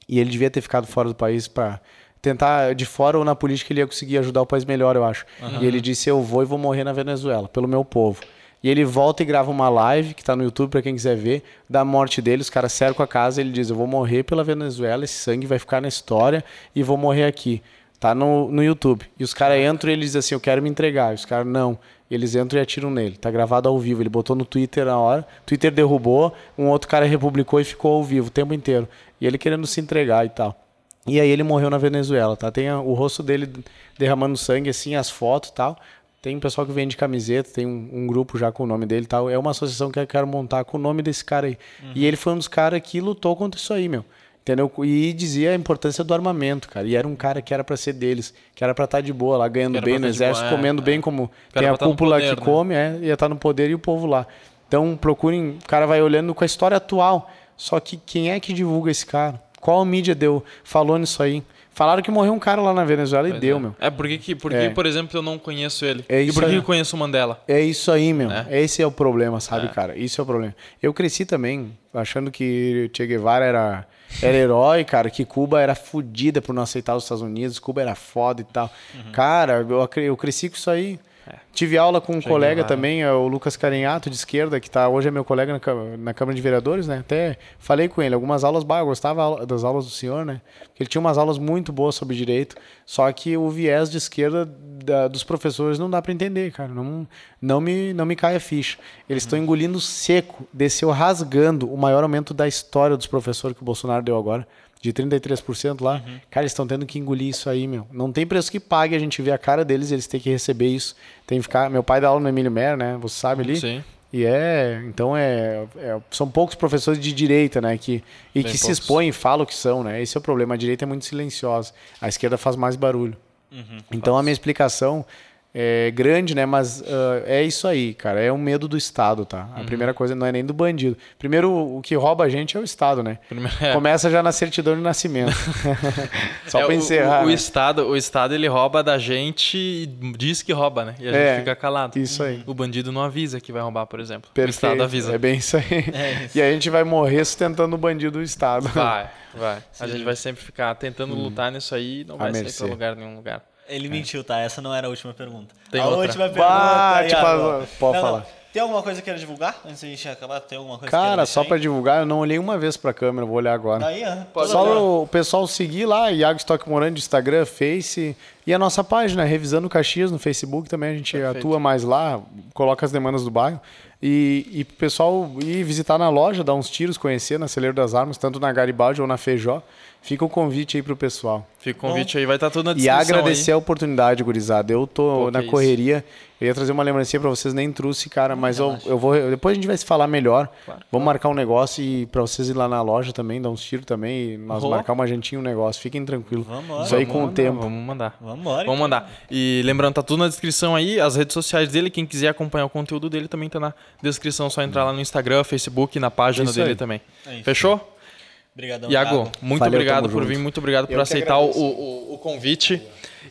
E ele devia ter ficado fora do país para tentar de fora ou na política ele ia conseguir ajudar o país melhor, eu acho. Uhum. E ele disse: Eu vou e vou morrer na Venezuela, pelo meu povo. E ele volta e grava uma live, que está no YouTube para quem quiser ver, da morte dele. Os caras cercam a casa ele diz: Eu vou morrer pela Venezuela, esse sangue vai ficar na história e vou morrer aqui. Tá no, no YouTube. E os caras entram e ele diz assim: Eu quero me entregar. E os caras, não. Eles entram e atiram nele. Tá gravado ao vivo. Ele botou no Twitter na hora. Twitter derrubou, um outro cara republicou e ficou ao vivo o tempo inteiro. E ele querendo se entregar e tal. E aí ele morreu na Venezuela, tá? Tem o rosto dele derramando sangue, assim, as fotos e tal. Tem um pessoal que vende camiseta, tem um, um, grupo já com o nome dele e tal. É uma associação que eu quero montar com o nome desse cara aí. Uhum. E ele foi um dos caras que lutou contra isso aí, meu. Entendeu? E dizia a importância do armamento, cara. E era um cara que era para ser deles, que era para estar tá de boa lá, ganhando bem no exército, boa, é, comendo é, bem como tem a tá cúpula poder, que né? come, é, ia estar tá no poder e o povo lá. Então procurem, o cara vai olhando com a história atual. Só que quem é que divulga esse cara? Qual mídia deu? Falou nisso aí? Falaram que morreu um cara lá na Venezuela pois e deu, é. meu. É, por que, por é. por exemplo, eu não conheço ele? É e por que eu conheço o Mandela? É isso aí, meu. É. Esse é o problema, sabe, é. cara? Isso é o problema. Eu cresci também achando que Che Guevara era, era herói, cara, que Cuba era fodida por não aceitar os Estados Unidos, Cuba era foda e tal. Uhum. Cara, eu, eu cresci com isso aí. É. Tive aula com um Cheguei colega lá, também, é o Lucas Carinhato, de esquerda, que tá, hoje é meu colega na, na, Câmara de Vereadores, né? Até falei com ele, algumas aulas, bah, eu gostava das aulas do senhor, né? Porque ele tinha umas aulas muito boas sobre direito, só que o viés de esquerda da, dos professores não dá para entender, cara. Não, não, me, não me cai a ficha. Eles estão uhum. engolindo seco, desceu rasgando o maior aumento da história dos professores que o Bolsonaro deu agora de 33% lá. Cara, eles estão tendo que engolir isso aí, meu. Não tem preço que pague, a gente vê a cara deles, eles têm que receber isso. Tem que ficar. Meu pai dá aula no Emílio Mer, né? Você sabe ali. Sim. E é, então é, é- são poucos professores de direita, né, que e Bem que se poucos. expõem e falam o que são, né? Esse é o problema. A direita é muito silenciosa, a esquerda faz mais barulho. então a minha explicação é grande, né? Mas ah, é isso aí, cara. É um medo do Estado, tá? A primeira coisa não é nem do bandido. Primeiro, o que rouba a gente é o Estado, né? Primeiro- é. Começa já na certidão de nascimento. Só É, pra o- encerrar. O, o né? Estado, o Estado ele rouba da gente e diz que rouba, né? E a gente É, fica calado. isso aí. O bandido não avisa que vai roubar, por exemplo. O Perfeito. Estado avisa. É bem isso aí. É isso. E a gente vai morrer sustentando o bandido do Estado. Vai, vai. A gente vai sempre ficar tentando lutar nisso aí e não A vai sair mercê. pra lugar nenhum lugar. Ele mentiu, tá? Essa não era a última pergunta. Tem a outra. última pergunta. Bah, tipo, Iago. pode Não, não. falar. Tem alguma coisa que queira divulgar? Antes de a gente acabar, tem alguma coisa que Cara, só aí? divulgar, eu não olhei uma vez pra câmera, vou olhar agora. Daí, toda hora. Só o pessoal seguir lá, Iago Stock Morando, Instagram, Face e a nossa página, Revisando Caxias no Facebook também, a gente Perfeito. atua mais lá, coloca as demandas do bairro. E, e pessoal ir visitar na loja, dar uns tiros, conhecer na Celeiro das Armas, tanto na Garibaldi ou na Feijó. Fica o convite aí pro pessoal. Fica o convite aí, vai estar tudo na E descrição agradecer aí. a oportunidade, gurizada. Eu tô Pô, na correria. Eu ia trazer uma lembrancinha pra vocês, nem trouxe, cara, mas eu, eu vou. Depois a gente vai se falar melhor. Claro, Vamos marcar um negócio e pra vocês ir lá na loja também, dar uns tiros também. E nós Uhum. marcar uma jantinha, um negócio. Fiquem tranquilos. Vambora, Isso aí Vamos com o mandar, tempo. Vamos mandar. Vambora. Vamos mandar. E lembrando, tá tudo na descrição aí, as redes sociais dele, quem quiser acompanhar o conteúdo dele também tá na descrição, só entrar lá no Instagram, Facebook, na página Isso dele aí. também. É isso. Fechou? Obrigadão, Iago, muito Valeu, obrigado por junto. vir, muito obrigado por Eu aceitar o, o, o convite.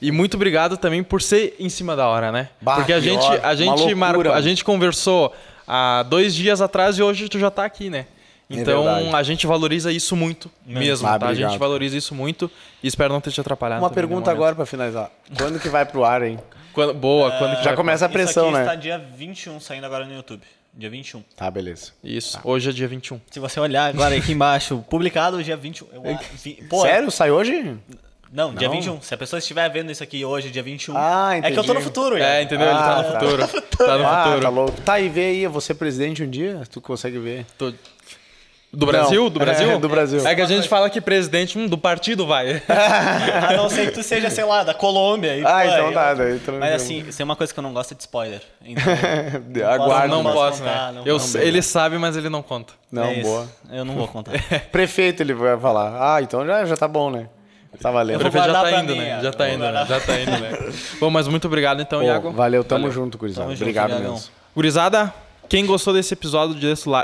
E muito obrigado também por ser em cima da hora, né? Bah, Porque a gente, hora, a gente marcou, a gente conversou há dois dias atrás e hoje tu já tá aqui, né? Então É a gente valoriza isso muito mesmo, Ah, tá? A gente valoriza isso muito e espero não ter te atrapalhado. Uma no pergunta agora pra finalizar. Quando que vai pro ar, hein? Quando- boa, quando que Já vai- começa a Isso pressão, aqui né? está dia 21 saindo agora no YouTube. Dia 21. Tá, beleza. Isso, hoje é dia 21. Se você olhar agora aqui embaixo, publicado dia 21. Eu, vi- pô, Sério? Sai hoje? Não, dia Não? 21. Se a pessoa estiver vendo isso aqui hoje, dia 21. Ah, É que eu tô no entendi. futuro, É, Iago. entendeu? Ele tá Ah, no tá. futuro. Tá no ah, futuro. tá louco. Tá, e vê aí, eu vou ser presidente um dia? Tu consegue ver? Tô- Do Brasil? Do Brasil? É, do Brasil. É que a gente fala que presidente hum, do partido vai. A não ser que tu seja, sei lá, da Colômbia. aí, Ah, então aí, tá, daí tranquilo. Mas assim, isso é uma coisa que eu não gosto de spoiler. Então, Aguarda. não posso posso, contar, né? não Eu, ele sabe, mas ele não conta. Não, é boa. Eu não vou contar. Prefeito ele vai falar. Ah, então já, já tá bom, né? Tá O valendo. Prefeito já tá indo, mim, né? Já tá indo, né? Já tá indo, né? Bom, mas muito obrigado então, Pô, Iago. valeu, tamo Valeu. junto, gurizada. Tamo junto, Obrigado Iagão. mesmo. Gurizada, quem gostou desse episódio,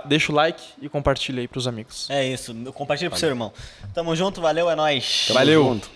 deixa o like e compartilha aí pros amigos. É isso. Compartilha pro seu irmão. Tamo junto, valeu, é nóis. Tamo Valeu. junto.